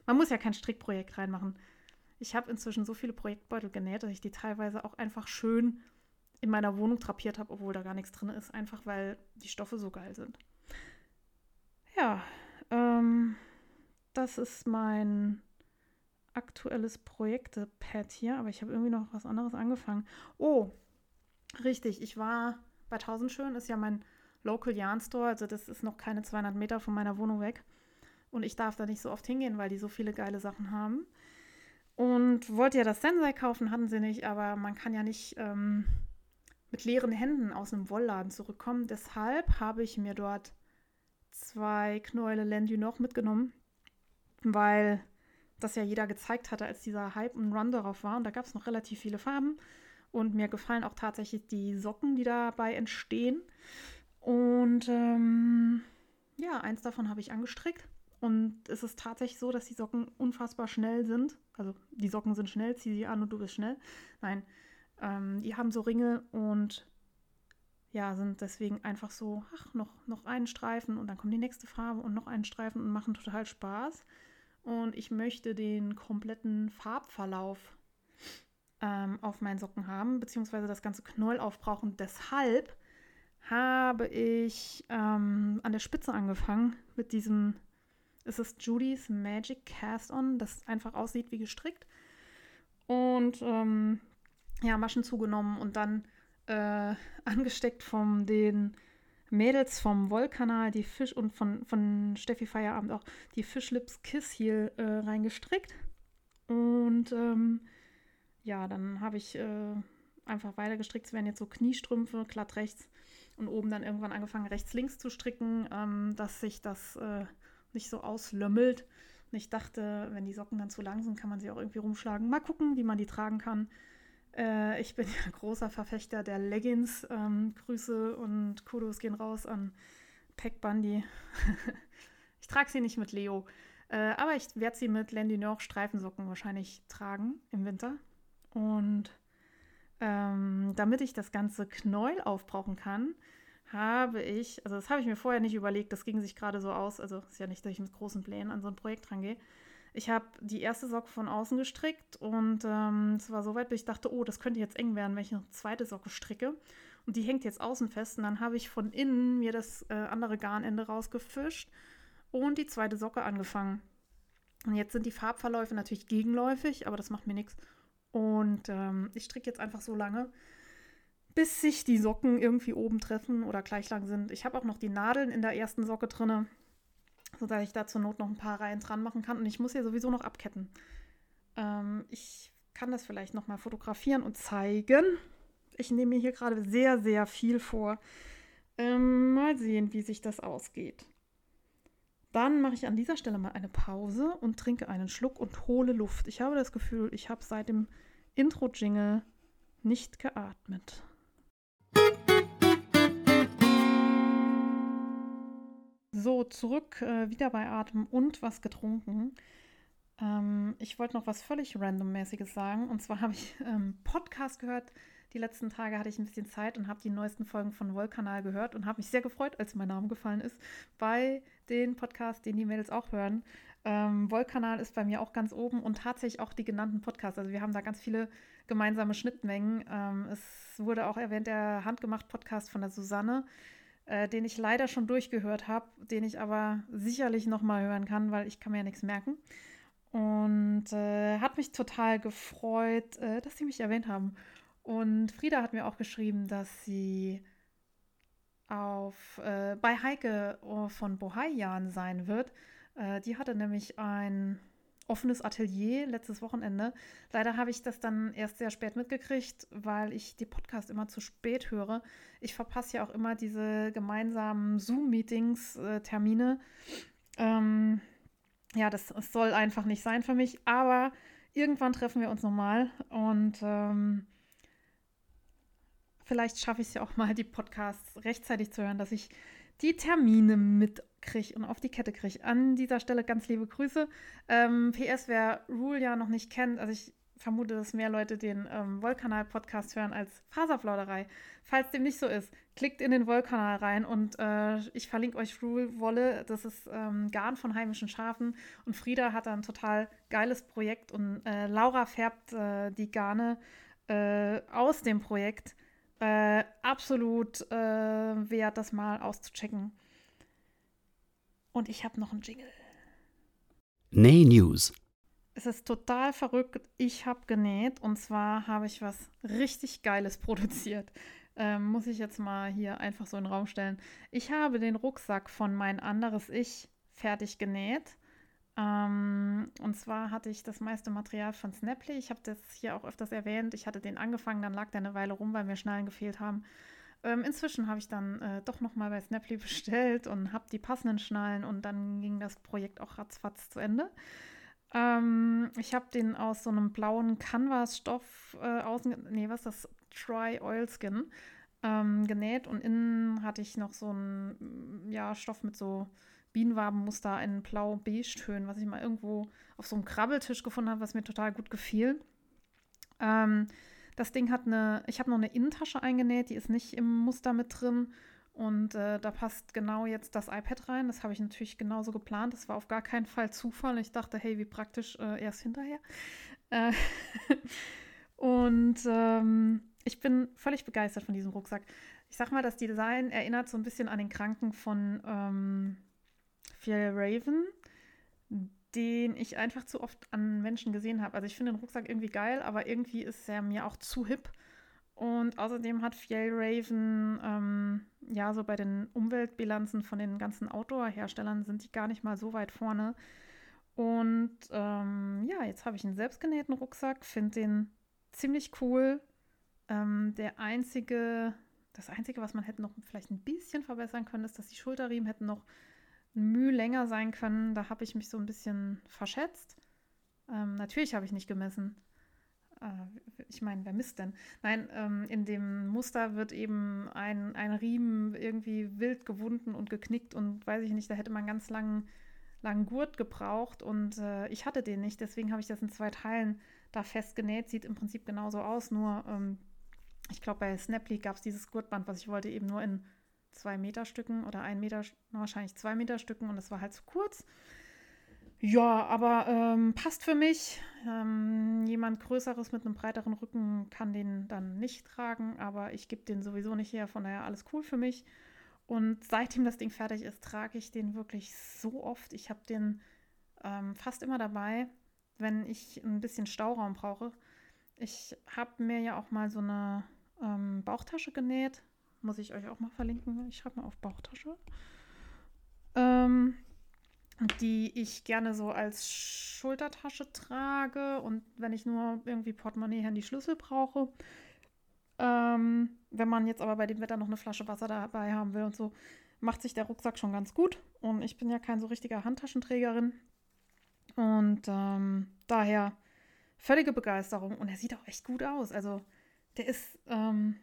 Man muss ja kein Strickprojekt reinmachen. Ich habe inzwischen so viele Projektbeutel genäht, dass ich die teilweise auch einfach schön in meiner Wohnung drapiert habe, obwohl da gar nichts drin ist, einfach weil die Stoffe so geil sind. Ja, ähm, das ist mein aktuelles Projekte-Pad hier, aber ich habe irgendwie noch was anderes angefangen. Oh, richtig, ich war bei Tausendschön, ist ja mein Local Yarn Store, also das ist noch keine 200 Meter von meiner Wohnung weg. Und ich darf da nicht so oft hingehen, weil die so viele geile Sachen haben. Und wollte ja das Sensei kaufen, hatten sie nicht, aber man kann ja nicht ähm, mit leeren Händen aus einem Wollladen zurückkommen. Deshalb habe ich mir dort zwei Knäule Lendu noch mitgenommen, weil das ja jeder gezeigt hatte, als dieser Hype und Run darauf war. Und da gab es noch relativ viele Farben. Und mir gefallen auch tatsächlich die Socken, die dabei entstehen. Und ähm, ja, eins davon habe ich angestrickt. Und es ist tatsächlich so, dass die Socken unfassbar schnell sind. Also die Socken sind schnell, zieh sie an und du bist schnell. Nein, ähm, die haben so Ringe und ja, sind deswegen einfach so, ach, noch, noch einen Streifen und dann kommt die nächste Farbe und noch einen Streifen und machen total Spaß. Und ich möchte den kompletten Farbverlauf ähm, auf meinen Socken haben, beziehungsweise das ganze Knoll aufbrauchen. Deshalb habe ich ähm, an der Spitze angefangen mit diesem es ist Judy's Magic Cast-On, das einfach aussieht wie gestrickt. Und ähm, ja, Maschen zugenommen und dann äh, angesteckt von den Mädels vom Wollkanal, die Fisch und von, von Steffi Feierabend auch die Fischlips Kiss hier äh, reingestrickt. Und ähm, ja, dann habe ich äh, einfach weiter gestrickt. Es werden jetzt so Kniestrümpfe, glatt rechts und oben dann irgendwann angefangen, rechts-links zu stricken, ähm, dass sich das äh, nicht so auslömmelt. Und ich dachte, wenn die Socken dann zu lang sind, kann man sie auch irgendwie rumschlagen. Mal gucken, wie man die tragen kann. Äh, ich bin ja großer Verfechter der Leggings. Ähm, Grüße und Kudos gehen raus an Peck Bundy. ich trage sie nicht mit Leo. Äh, aber ich werde sie mit Landy North Streifensocken wahrscheinlich tragen im Winter. Und ähm, damit ich das ganze Knäuel aufbrauchen kann, habe ich, also das habe ich mir vorher nicht überlegt, das ging sich gerade so aus, also ist ja nicht, dass ich mit großen Plänen an so ein Projekt rangehe. Ich habe die erste Socke von außen gestrickt und ähm, es war so weit, bis ich dachte, oh, das könnte jetzt eng werden, wenn ich eine zweite Socke stricke. Und die hängt jetzt außen fest und dann habe ich von innen mir das äh, andere Garnende rausgefischt und die zweite Socke angefangen. Und jetzt sind die Farbverläufe natürlich gegenläufig, aber das macht mir nichts. Und ähm, ich stricke jetzt einfach so lange, bis sich die Socken irgendwie oben treffen oder gleich lang sind. Ich habe auch noch die Nadeln in der ersten Socke drin, sodass ich da zur Not noch ein paar Reihen dran machen kann. Und ich muss hier sowieso noch abketten. Ähm, ich kann das vielleicht noch mal fotografieren und zeigen. Ich nehme mir hier gerade sehr, sehr viel vor. Ähm, mal sehen, wie sich das ausgeht. Dann mache ich an dieser Stelle mal eine Pause und trinke einen Schluck und hole Luft. Ich habe das Gefühl, ich habe seit dem Intro-Jingle nicht geatmet. So, zurück äh, wieder bei Atem und was getrunken. Ähm, ich wollte noch was völlig randommäßiges sagen. Und zwar habe ich ähm, Podcast gehört. Die letzten Tage hatte ich ein bisschen Zeit und habe die neuesten Folgen von Wollkanal gehört und habe mich sehr gefreut, als mein Name gefallen ist, bei den Podcasts, den die Mädels auch hören. Ähm, Wollkanal ist bei mir auch ganz oben und tatsächlich auch die genannten Podcasts. Also wir haben da ganz viele gemeinsame Schnittmengen. Ähm, es wurde auch erwähnt, der Handgemacht-Podcast von der Susanne äh, den ich leider schon durchgehört habe, den ich aber sicherlich nochmal hören kann, weil ich kann mir ja nichts merken. Und äh, hat mich total gefreut, äh, dass sie mich erwähnt haben. Und Frieda hat mir auch geschrieben, dass sie auf, äh, bei Heike äh, von Bohaian sein wird. Äh, die hatte nämlich ein offenes Atelier letztes Wochenende. Leider habe ich das dann erst sehr spät mitgekriegt, weil ich die Podcast immer zu spät höre. Ich verpasse ja auch immer diese gemeinsamen Zoom-Meetings, äh, Termine. Ähm, ja, das, das, soll einfach nicht sein für mich, aber irgendwann treffen wir uns nochmal und ähm, vielleicht schaffe ich es ja auch mal, die Podcasts rechtzeitig zu hören, dass ich die Termine mitkriege und auf die Kette kriege. An dieser Stelle ganz liebe Grüße. Ähm, PS, wer Rule ja noch nicht kennt, also ich vermute, dass mehr Leute den ähm, Wollkanal-Podcast hören als Faserplauderei. Falls dem nicht so ist, klickt in den Wollkanal rein und äh, ich verlinke euch Rule Wolle. Das ist ähm, Garn von heimischen Schafen und Frieda hat da ein total geiles Projekt und äh, Laura färbt äh, die Garne äh, aus dem Projekt äh, absolut äh, wert, das mal auszuchecken. Und ich habe noch einen Jingle. Nay News. Es ist total verrückt. Ich habe genäht und zwar habe ich was richtig Geiles produziert. Ähm, muss ich jetzt mal hier einfach so in den Raum stellen. Ich habe den Rucksack von mein anderes Ich fertig genäht. Ähm, und zwar hatte ich das meiste Material von Snaply. Ich habe das hier auch öfters erwähnt. Ich hatte den angefangen, dann lag der eine Weile rum, weil mir Schnallen gefehlt haben. Ähm, inzwischen habe ich dann äh, doch nochmal bei Snaply bestellt und habe die passenden Schnallen und dann ging das Projekt auch ratzfatz zu Ende. Ähm, ich habe den aus so einem blauen Canvas-Stoff äh, außen, nee, was ist das? Dry Oilskin ähm, genäht und innen hatte ich noch so einen ja, Stoff mit so Bienenwabenmuster in blau-beige-Tönen, was ich mal irgendwo auf so einem Krabbeltisch gefunden habe, was mir total gut gefiel. Ähm, das Ding hat eine, ich habe noch eine Innentasche eingenäht, die ist nicht im Muster mit drin. Und äh, da passt genau jetzt das iPad rein. Das habe ich natürlich genauso geplant. Das war auf gar keinen Fall Zufall. Ich dachte, hey, wie praktisch, äh, erst hinterher. Äh und ähm, ich bin völlig begeistert von diesem Rucksack. Ich sag mal, das Design erinnert so ein bisschen an den Kranken von ähm, Fiel Raven, den ich einfach zu oft an Menschen gesehen habe. Also ich finde den Rucksack irgendwie geil, aber irgendwie ist er mir auch zu hip. Und außerdem hat Fiel Raven, ähm, ja, so bei den Umweltbilanzen von den ganzen Outdoor-Herstellern sind die gar nicht mal so weit vorne. Und ähm, ja, jetzt habe ich einen selbstgenähten Rucksack, finde den ziemlich cool. Ähm, der einzige, das einzige, was man hätte noch vielleicht ein bisschen verbessern können, ist, dass die Schulterriemen hätten noch Mühe länger sein können. Da habe ich mich so ein bisschen verschätzt. Ähm, natürlich habe ich nicht gemessen. Äh, ich meine, wer misst denn? Nein, ähm, in dem Muster wird eben ein, ein Riemen irgendwie wild gewunden und geknickt und weiß ich nicht, da hätte man ganz langen, langen Gurt gebraucht und äh, ich hatte den nicht, deswegen habe ich das in zwei Teilen da festgenäht. Sieht im Prinzip genauso aus, nur ähm, ich glaube, bei Snaply gab es dieses Gurtband, was ich wollte, eben nur in zwei Meter Stücken oder ein Meter, wahrscheinlich zwei Meter Stücken und das war halt zu kurz. Ja, aber ähm, passt für mich. Ähm, jemand Größeres mit einem breiteren Rücken kann den dann nicht tragen, aber ich gebe den sowieso nicht her, von daher alles cool für mich. Und seitdem das Ding fertig ist, trage ich den wirklich so oft. Ich habe den ähm, fast immer dabei, wenn ich ein bisschen Stauraum brauche. Ich habe mir ja auch mal so eine ähm, Bauchtasche genäht muss ich euch auch mal verlinken. Ich schreibe mal auf Bauchtasche. Ähm, die ich gerne so als Schultertasche trage und wenn ich nur irgendwie Portemonnaie, Handy, Schlüssel brauche. Ähm, wenn man jetzt aber bei dem Wetter noch eine Flasche Wasser dabei haben will und so, macht sich der Rucksack schon ganz gut. Und ich bin ja kein so richtiger Handtaschenträgerin. Und ähm, daher völlige Begeisterung. Und er sieht auch echt gut aus. Also der ist, ähm,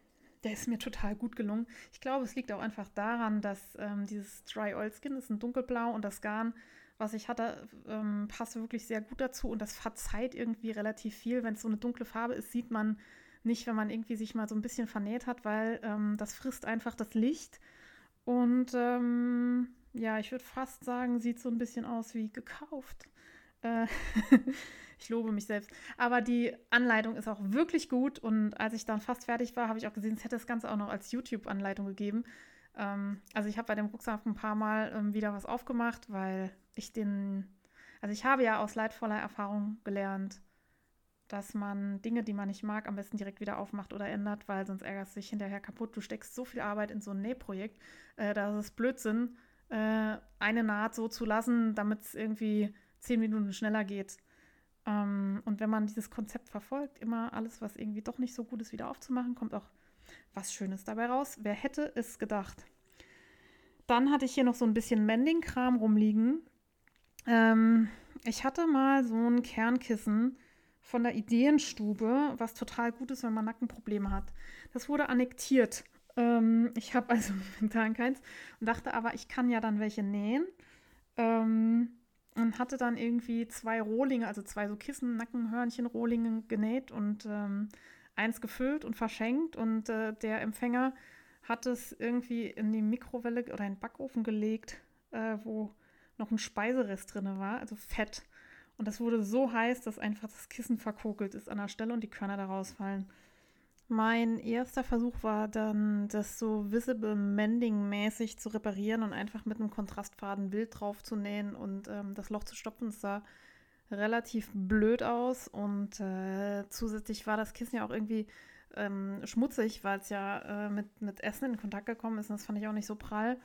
der ist mir total gut gelungen. Ich glaube, es liegt auch einfach daran, dass ähm, dieses Dry Oil Skin ist ein dunkelblau und das Garn, was ich hatte, ähm, passt wirklich sehr gut dazu und das verzeiht irgendwie relativ viel. Wenn es so eine dunkle Farbe ist, sieht man nicht, wenn man irgendwie sich mal so ein bisschen vernäht hat, weil ähm, das frisst einfach das Licht. Und ähm, ja, ich würde fast sagen, sieht so ein bisschen aus wie gekauft. Äh Ich lobe mich selbst. Aber die Anleitung ist auch wirklich gut. Und als ich dann fast fertig war, habe ich auch gesehen, es hätte das Ganze auch noch als YouTube-Anleitung gegeben. Ähm, also ich habe bei dem Rucksack ein paar Mal ähm, wieder was aufgemacht, weil ich den, also ich habe ja aus leidvoller Erfahrung gelernt, dass man Dinge, die man nicht mag, am besten direkt wieder aufmacht oder ändert, weil sonst ärgerst du dich hinterher kaputt. Du steckst so viel Arbeit in so ein Nähprojekt, äh, da ist es Blödsinn, äh, eine Naht so zu lassen, damit es irgendwie zehn Minuten schneller geht. Ähm, und wenn man dieses Konzept verfolgt, immer alles, was irgendwie doch nicht so gut ist, wieder aufzumachen, kommt auch was Schönes dabei raus. Wer hätte es gedacht? Dann hatte ich hier noch so ein bisschen Mending-Kram rumliegen. Ähm, ich hatte mal so ein Kernkissen von der Ideenstube, was total gut ist, wenn man Nackenprobleme hat. Das wurde annektiert. Ähm, ich habe also momentan keins und dachte aber, ich kann ja dann welche nähen. Ähm, und hatte dann irgendwie zwei Rohlinge, also zwei so Kissen, Nackenhörnchen, Rohlinge genäht und ähm, eins gefüllt und verschenkt. Und äh, der Empfänger hat es irgendwie in die Mikrowelle oder in den Backofen gelegt, äh, wo noch ein Speiserest drin war, also Fett. Und das wurde so heiß, dass einfach das Kissen verkokelt ist an der Stelle und die Körner da rausfallen. Mein erster Versuch war dann, das so Visible Mending-mäßig zu reparieren und einfach mit einem Kontrastfaden wild drauf zu nähen und ähm, das Loch zu stopfen. Das sah relativ blöd aus und äh, zusätzlich war das Kissen ja auch irgendwie ähm, schmutzig, weil es ja äh, mit, mit Essen in Kontakt gekommen ist und das fand ich auch nicht so prall.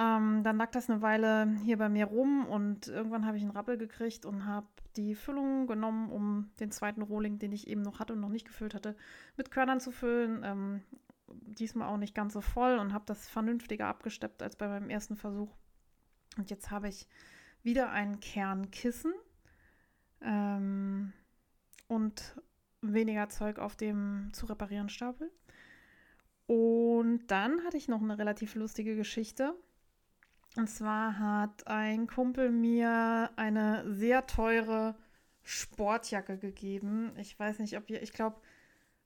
Ähm, dann lag das eine Weile hier bei mir rum und irgendwann habe ich einen Rappel gekriegt und habe die Füllung genommen, um den zweiten Rohling, den ich eben noch hatte und noch nicht gefüllt hatte, mit Körnern zu füllen. Ähm, diesmal auch nicht ganz so voll und habe das vernünftiger abgesteppt als bei meinem ersten Versuch. Und jetzt habe ich wieder ein Kernkissen ähm, und weniger Zeug auf dem zu reparieren Stapel. Und dann hatte ich noch eine relativ lustige Geschichte. Und zwar hat ein Kumpel mir eine sehr teure Sportjacke gegeben. Ich weiß nicht, ob ihr, ich glaube,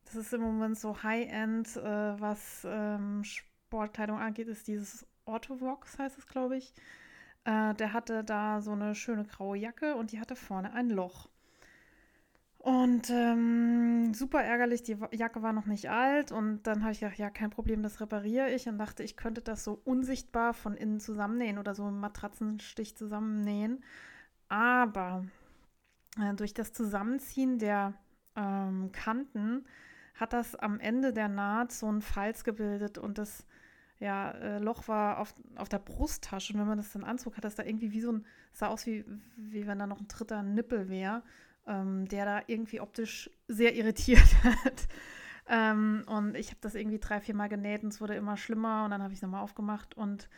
das ist im Moment so High-End, äh, was ähm, Sportkleidung angeht, ist dieses Autovox, heißt es, glaube ich. Äh, der hatte da so eine schöne graue Jacke und die hatte vorne ein Loch. Und ähm, super ärgerlich, die Jacke war noch nicht alt. Und dann habe ich gedacht, ja, kein Problem, das repariere ich. Und dachte, ich könnte das so unsichtbar von innen zusammennähen oder so einen Matratzenstich zusammennähen. Aber äh, durch das Zusammenziehen der ähm, Kanten hat das am Ende der Naht so einen Falz gebildet. Und das ja, äh, Loch war auf, auf der Brusttasche. Und wenn man das dann anzog, hat das da irgendwie wie so ein, sah aus wie, wie wenn da noch ein dritter Nippel wäre ähm, der da irgendwie optisch sehr irritiert hat. ähm, und ich habe das irgendwie drei, vier Mal genäht und es wurde immer schlimmer und dann habe ich es nochmal aufgemacht und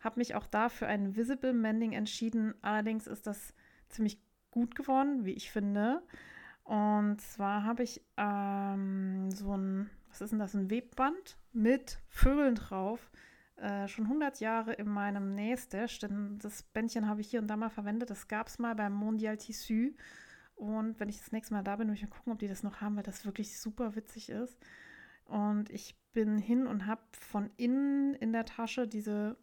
habe mich auch da für ein Visible Mending entschieden. Allerdings ist das ziemlich gut geworden, wie ich finde. Und zwar habe ich ähm, so ein, was ist denn das, ein Webband mit Vögeln drauf. Äh, schon 100 Jahre in meinem Nähstash, denn das Bändchen habe ich hier und da mal verwendet. Das gab es mal beim Mondial Tissu und wenn ich das nächste Mal da bin, will ich mal gucken, ob die das noch haben, weil das wirklich super witzig ist. Und ich bin hin und habe von innen in der Tasche diese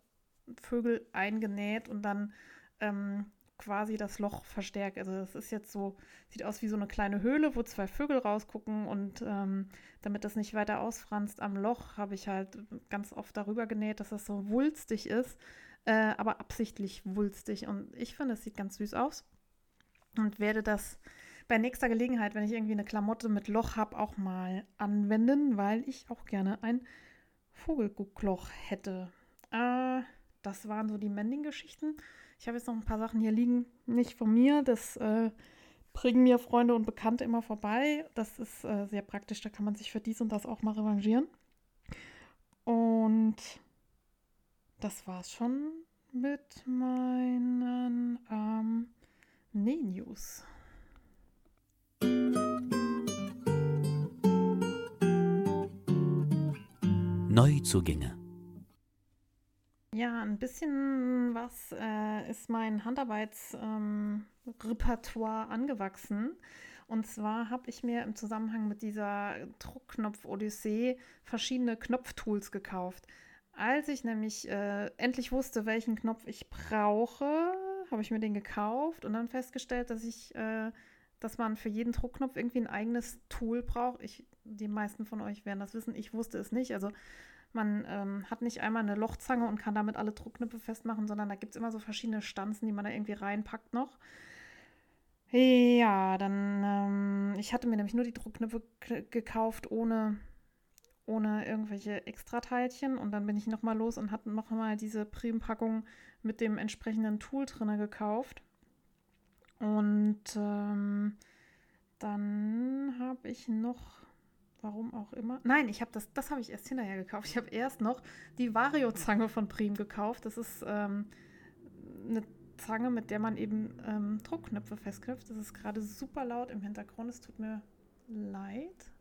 Vögel eingenäht und dann ähm, quasi das Loch verstärkt. Also das ist jetzt so, sieht aus wie so eine kleine Höhle, wo zwei Vögel rausgucken und ähm, damit das nicht weiter ausfranst am Loch, habe ich halt ganz oft darüber genäht, dass das so wulstig ist, äh, aber absichtlich wulstig. Und ich finde, es sieht ganz süß aus und werde das bei nächster Gelegenheit, wenn ich irgendwie eine Klamotte mit Loch habe, auch mal anwenden, weil ich auch gerne ein Vogelguckloch hätte. Äh, das waren so die Mending-Geschichten. Ich habe jetzt noch ein paar Sachen hier liegen, nicht von mir. Das äh, bringen mir Freunde und Bekannte immer vorbei. Das ist äh, sehr praktisch. Da kann man sich für dies und das auch mal revanchieren. Und das war's schon mit meinen ähm, Nee-News. Neuzugänge. Ja, ein bisschen was äh, ist mein Handarbeitsrepertoire ähm, angewachsen. Und zwar habe ich mir im Zusammenhang mit dieser Druckknopf-Odyssee verschiedene Knopftools gekauft. Als ich nämlich äh, endlich wusste, welchen Knopf ich brauche, habe ich mir den gekauft und dann festgestellt, dass ich, äh, dass man für jeden Druckknopf irgendwie ein eigenes Tool braucht. Ich, die meisten von euch werden das wissen. Ich wusste es nicht. Also man ähm, hat nicht einmal eine Lochzange und kann damit alle Druckknöpfe festmachen, sondern da gibt es immer so verschiedene Stanzen, die man da irgendwie reinpackt noch. Ja, dann, ähm, ich hatte mir nämlich nur die Druckknöpfe gekauft, ohne, ohne irgendwelche Extrateilchen. Und dann bin ich nochmal los und hatte nochmal diese Prim-Packung mit dem entsprechenden Tool drin gekauft. Und ähm, dann habe ich noch, warum auch immer, nein, ich habe das, das habe ich erst hinterher gekauft. Ich habe erst noch die Vario-Zange von Prim gekauft. Das ist ähm, eine Zange, mit der man eben ähm, Druckknöpfe festknüpft. Das ist gerade super laut im Hintergrund. Es tut mir leid.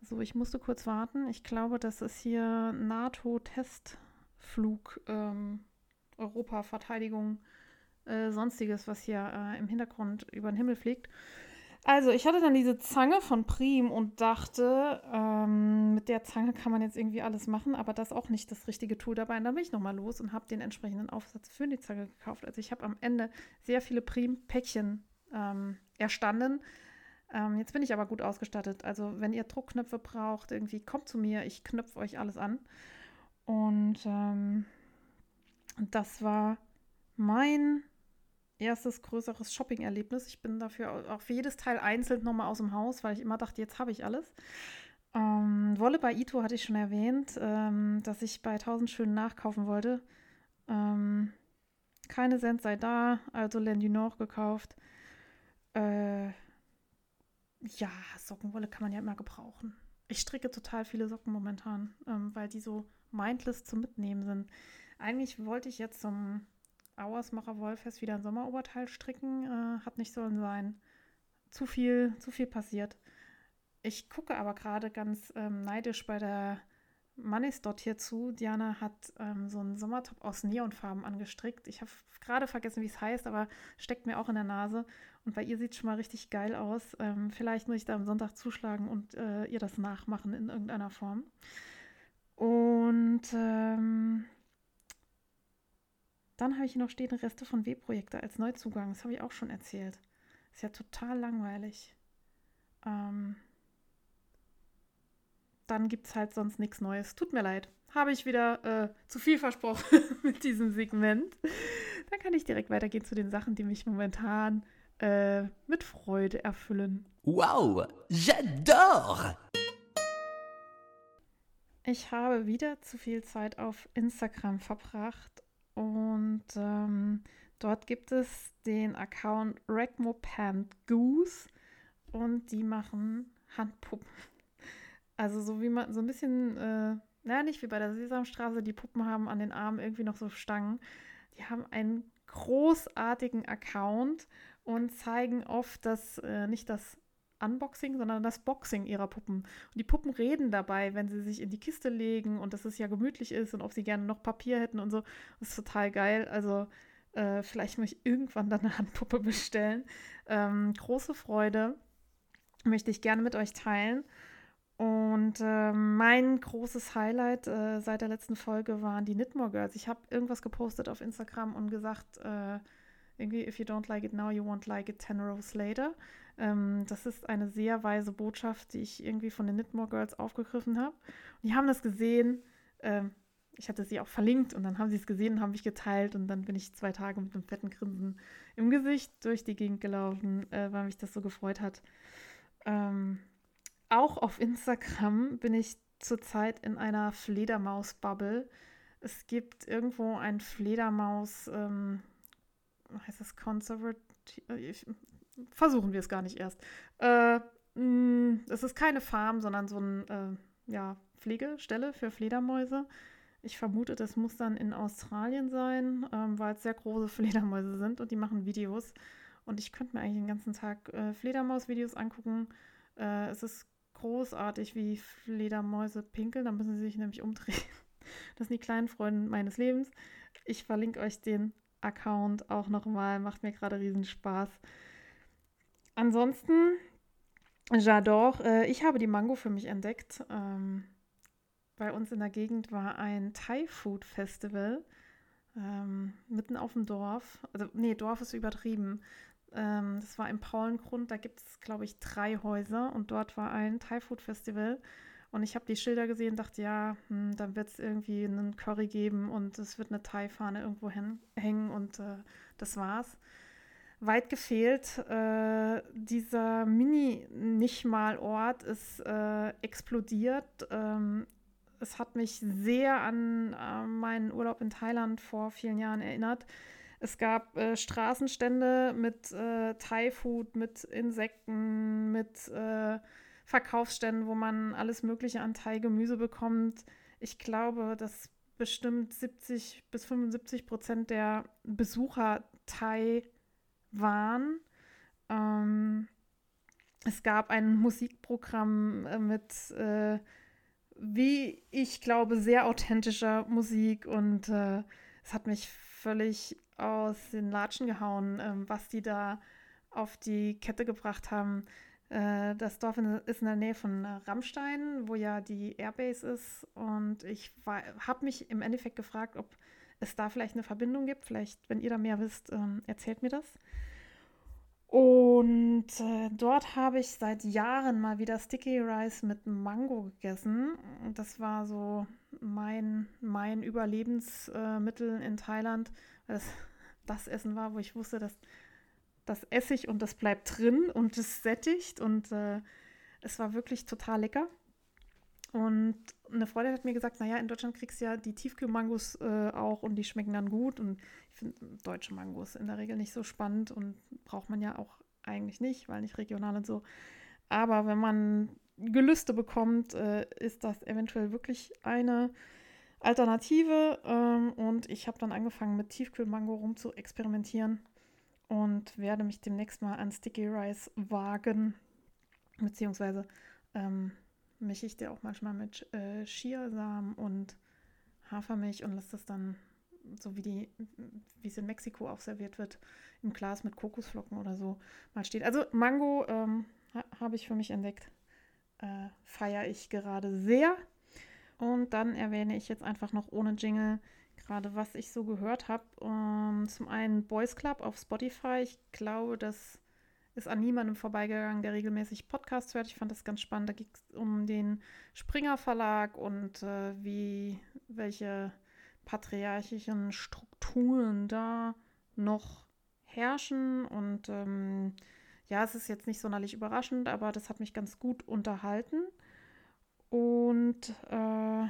So, ich musste kurz warten. Ich glaube, das ist hier NATO-Testflug, ähm, Europa-Verteidigung, äh, sonstiges, was hier äh, im Hintergrund über den Himmel fliegt. Also, ich hatte dann diese Zange von Prim und dachte, ähm, mit der Zange kann man jetzt irgendwie alles machen, aber das ist auch nicht das richtige Tool dabei. Und dann bin ich nochmal los und habe den entsprechenden Aufsatz für die Zange gekauft. Also, ich habe am Ende sehr viele Prim-Päckchen ähm, erstanden. Ähm, jetzt bin ich aber gut ausgestattet. Also, wenn ihr Druckknöpfe braucht, irgendwie kommt zu mir, ich knöpfe euch alles an. Und ähm, das war mein erstes größeres Shopping-Erlebnis. Ich bin dafür auch für jedes Teil einzeln nochmal aus dem Haus, weil ich immer dachte, jetzt habe ich alles. Ähm, Wolle bei Ito hatte ich schon erwähnt, ähm, dass ich bei 1000 Schönen nachkaufen wollte. Ähm, keine Cent sei da, also Len du gekauft. Äh, ja, Sockenwolle kann man ja immer gebrauchen. Ich stricke total viele Socken momentan, ähm, weil die so mindless zum Mitnehmen sind. Eigentlich wollte ich jetzt zum Auersmacher Wollfest wieder ein Sommeroberteil stricken. Äh, hat nicht sollen sein. Zu viel, zu viel passiert. Ich gucke aber gerade ganz ähm, neidisch bei der Mannis dort hier zu. Diana hat ähm, so einen Sommertop aus Neonfarben angestrickt. Ich habe gerade vergessen, wie es heißt, aber steckt mir auch in der Nase. Und bei ihr sieht es schon mal richtig geil aus. Ähm, vielleicht muss ich da am Sonntag zuschlagen und äh, ihr das nachmachen in irgendeiner Form. Und ähm, dann habe ich hier noch stehen Reste von W-Projekte als Neuzugang. Das habe ich auch schon erzählt. Ist ja total langweilig. Ähm, dann gibt es halt sonst nichts Neues. Tut mir leid. Habe ich wieder äh, zu viel versprochen mit diesem Segment. Dann kann ich direkt weitergehen zu den Sachen, die mich momentan äh, mit Freude erfüllen. Wow, j'adore! Ich habe wieder zu viel Zeit auf Instagram verbracht und ähm, dort gibt es den Account Regmopant Goose und die machen Handpuppen. Also so wie man, so ein bisschen, äh, naja, nicht wie bei der Sesamstraße, die Puppen haben an den Armen irgendwie noch so Stangen. Die haben einen großartigen Account und zeigen oft das, äh, nicht das Unboxing, sondern das Boxing ihrer Puppen. Und die Puppen reden dabei, wenn sie sich in die Kiste legen und dass es ja gemütlich ist und ob sie gerne noch Papier hätten und so. Das ist total geil. Also äh, vielleicht möchte ich irgendwann dann eine Handpuppe bestellen. Ähm, große Freude. Möchte ich gerne mit euch teilen. Und äh, mein großes Highlight äh, seit der letzten Folge waren die Knitmore Girls. Ich habe irgendwas gepostet auf Instagram und gesagt, äh, irgendwie, if you don't like it now, you won't like it ten rows later. Ähm, das ist eine sehr weise Botschaft, die ich irgendwie von den Knitmore Girls aufgegriffen habe. Die haben das gesehen. Ähm, ich hatte sie auch verlinkt und dann haben sie es gesehen und haben mich geteilt und dann bin ich zwei Tage mit einem fetten Grinsen im Gesicht durch die Gegend gelaufen, äh, weil mich das so gefreut hat. Ähm, auch auf Instagram bin ich zurzeit in einer Fledermaus-Bubble. Es gibt irgendwo ein Fledermaus, ähm, heißt das Conservative? versuchen wir es gar nicht erst. Äh, mm, es ist keine Farm, sondern so eine äh, ja, Pflegestelle für Fledermäuse. Ich vermute, das muss dann in Australien sein, ähm, weil es sehr große Fledermäuse sind und die machen Videos. Und ich könnte mir eigentlich den ganzen Tag äh, Fledermaus-Videos angucken. Äh, es ist großartig, wie Fledermäuse pinkeln. Da müssen sie sich nämlich umdrehen. Das sind die kleinen Freunde meines Lebens. Ich verlinke euch den Account auch nochmal. Macht mir gerade riesen Spaß. Ansonsten, J'adore. Äh, ich habe die Mango für mich entdeckt. Ähm, bei uns in der Gegend war ein Thai-Food-Festival ähm, mitten auf dem Dorf. Also, nee, Dorf ist übertrieben. Ähm, das war im Paulengrund. Da gibt es, glaube ich, drei Häuser und dort war ein Thai-Food-Festival. Und ich habe die Schilder gesehen dachte, ja, hm, dann wird es irgendwie einen Curry geben und es wird eine Thai-Fahne irgendwo hängen und äh, das war's. weit gefehlt. Äh, dieser Mini-Nicht-Mal-Ort ist äh, explodiert. Ähm, es hat mich sehr an äh, meinen Urlaub in Thailand vor vielen Jahren erinnert. Es gab äh, Straßenstände mit äh, Thai-Food, mit Insekten, mit äh, Verkaufsständen, wo man alles Mögliche an Thai-Gemüse bekommt. Ich glaube, dass bestimmt 70 bis 75 Prozent der Besucher Thai waren. Ähm, es gab ein Musikprogramm äh, mit, äh, wie ich glaube, sehr authentischer Musik und äh, es hat mich völlig aus den Latschen gehauen, ähm, was die da auf die Kette gebracht haben. Äh, das Dorf ist in der Nähe von äh, Rammstein, wo ja die Airbase ist. Und ich habe mich im Endeffekt gefragt, ob es da vielleicht eine Verbindung gibt. Vielleicht, wenn ihr da mehr wisst, ähm, erzählt mir das. Und äh, dort habe ich seit Jahren mal wieder Sticky Rice mit Mango gegessen. Das war so mein, mein Überlebensmittel äh, in Thailand, weil das das Essen war, wo ich wusste, dass das esse ich und das bleibt drin und es sättigt und äh, es war wirklich total lecker. Und eine Freundin hat mir gesagt, naja, in Deutschland kriegst du ja die Tiefkühlmangos äh, auch und die schmecken dann gut. Und ich finde deutsche Mangos in der Regel nicht so spannend und braucht man ja auch eigentlich nicht, weil nicht regional und so. Aber wenn man Gelüste bekommt, äh, ist das eventuell wirklich eine Alternative. Ähm, und ich habe dann angefangen mit Tiefkühlmango rum zu experimentieren und werde mich demnächst mal an Sticky Rice wagen. Beziehungsweise ähm, mische ich dir auch manchmal mit äh, Chiasamen und Hafermilch und lasse das dann so wie die, wie es in Mexiko auch serviert wird, im Glas mit Kokosflocken oder so mal steht. Also Mango ähm, ha, habe ich für mich entdeckt. Äh, Feiere ich gerade sehr. Und dann erwähne ich jetzt einfach noch ohne Jingle gerade, was ich so gehört habe. Ähm, zum einen Boys Club auf Spotify. Ich glaube, das ist an niemandem vorbeigegangen, der regelmäßig Podcasts hört. Ich fand das ganz spannend. Da ging es um den Springer Verlag und äh, wie welche patriarchischen Strukturen da noch herrschen. Und ähm, ja, es ist jetzt nicht sonderlich überraschend, aber das hat mich ganz gut unterhalten. Und äh,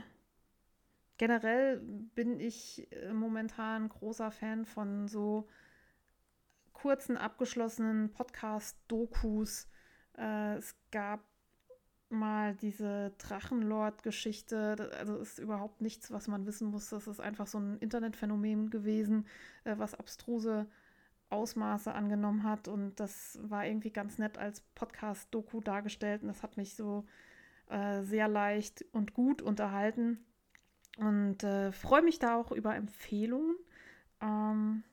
generell bin ich äh, momentan großer Fan von so kurzen, abgeschlossenen Podcast-Dokus. Äh, es gab mal diese Drachenlord-Geschichte. Also ist überhaupt nichts, was man wissen muss. Das ist einfach so ein Internetphänomen gewesen, äh, was abstruse Ausmaße angenommen hat. Und das war irgendwie ganz nett als Podcast-Doku dargestellt. Und das hat mich so äh, sehr leicht und gut unterhalten. Und äh, freue mich da auch über Empfehlungen. Ähm,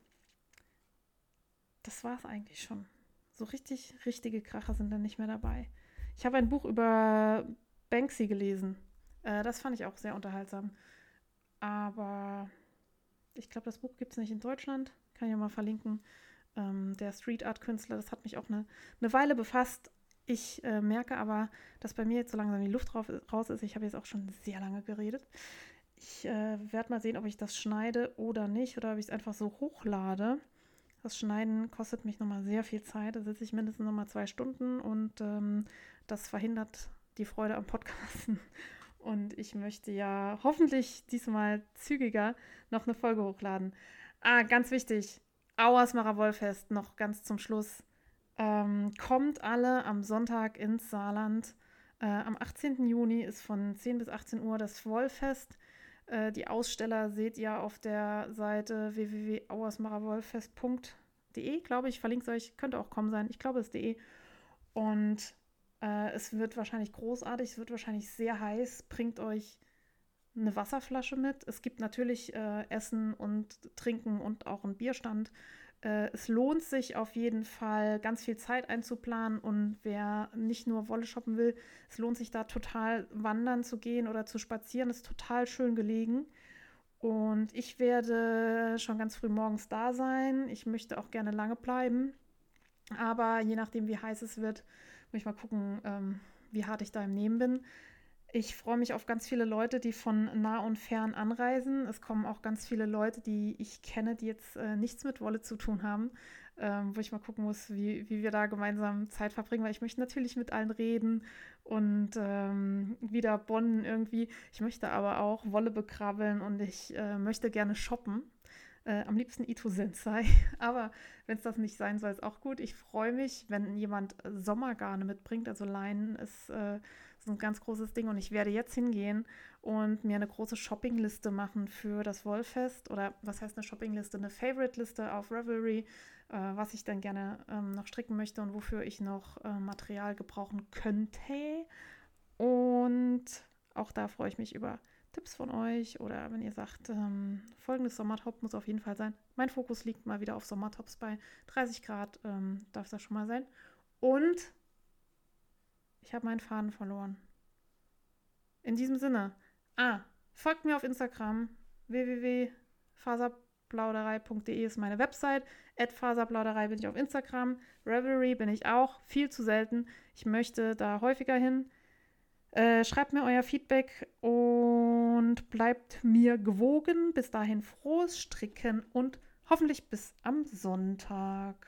das war es eigentlich schon. So richtig, richtige Kracher sind dann nicht mehr dabei. Ich habe ein Buch über Banksy gelesen. Äh, das fand ich auch sehr unterhaltsam. Aber ich glaube, das Buch gibt es nicht in Deutschland. Kann ich ja mal verlinken. Ähm, der Street Art Künstler, das hat mich auch eine, eine Weile befasst. Ich äh, merke aber, dass bei mir jetzt so langsam die Luft drauf, raus ist. Ich habe jetzt auch schon sehr lange geredet. Ich äh, werde mal sehen, ob ich das schneide oder nicht oder ob ich es einfach so hochlade. Das Schneiden kostet mich nochmal sehr viel Zeit. Da sitze ich mindestens nochmal zwei Stunden und ähm, das verhindert die Freude am Podcasten. Und ich möchte ja hoffentlich diesmal zügiger noch eine Folge hochladen. Ah, ganz wichtig. Auersmacher Wollfest noch ganz zum Schluss. Ähm, kommt alle am Sonntag ins Saarland. Äh, am 18. Juni ist von 10 bis 18 Uhr das Wollfest. Äh, die Aussteller seht ihr auf der Seite www.auersmacherwollfest.de, glaube ich. Verlinkt euch, könnte auch kommen sein. Ich glaube, es ist de. Und äh, es wird wahrscheinlich großartig, es wird wahrscheinlich sehr heiß. Bringt euch eine Wasserflasche mit. Es gibt natürlich äh, Essen und Trinken und auch einen Bierstand. Äh, es lohnt sich auf jeden Fall, ganz viel Zeit einzuplanen. Und wer nicht nur Wolle shoppen will, es lohnt sich da total wandern zu gehen oder zu spazieren. Ist total schön gelegen. Und ich werde schon ganz früh morgens da sein. Ich möchte auch gerne lange bleiben. Aber je nachdem, wie heiß es wird, muss ich mal gucken, ähm, wie hart ich da im Nehmen bin. Ich freue mich auf ganz viele Leute, die von nah und fern anreisen. Es kommen auch ganz viele Leute, die ich kenne, die jetzt äh, nichts mit Wolle zu tun haben. ähm, wo ich mal gucken muss, wie, wie wir da gemeinsam Zeit verbringen, weil ich möchte natürlich mit allen reden und ähm, wieder bonnen irgendwie. Ich möchte aber auch Wolle bekrabbeln und ich äh, möchte gerne shoppen. Äh, am liebsten Ito Sensei. Aber wenn es das nicht sein soll, ist auch gut. Ich freue mich, wenn jemand Sommergarne mitbringt. Also Leinen ist, äh, ist ein ganz großes Ding. Und ich werde jetzt hingehen und mir eine große Shoppingliste machen für das Wollfest. Oder was heißt eine Shoppingliste? Eine Favorite-Liste auf Revelry, äh, was ich dann gerne ähm, noch stricken möchte und wofür ich noch äh, Material gebrauchen könnte. Und auch da freue ich mich über Tipps von euch oder wenn ihr sagt, ähm, folgendes Sommertop muss auf jeden Fall sein. Mein Fokus liegt mal wieder auf Sommertops bei 30 Grad, ähm, darf das schon mal sein. Und ich habe meinen Faden verloren. In diesem Sinne, ah, folgt mir auf Instagram www.faserplauderei.de ist meine Website. At Faserplauderei bin ich auf Instagram. Revelry bin ich auch, viel zu selten. Ich möchte da häufiger hin. Äh, schreibt mir euer Feedback und bleibt mir gewogen. Bis dahin frohes Stricken und hoffentlich bis am Sonntag.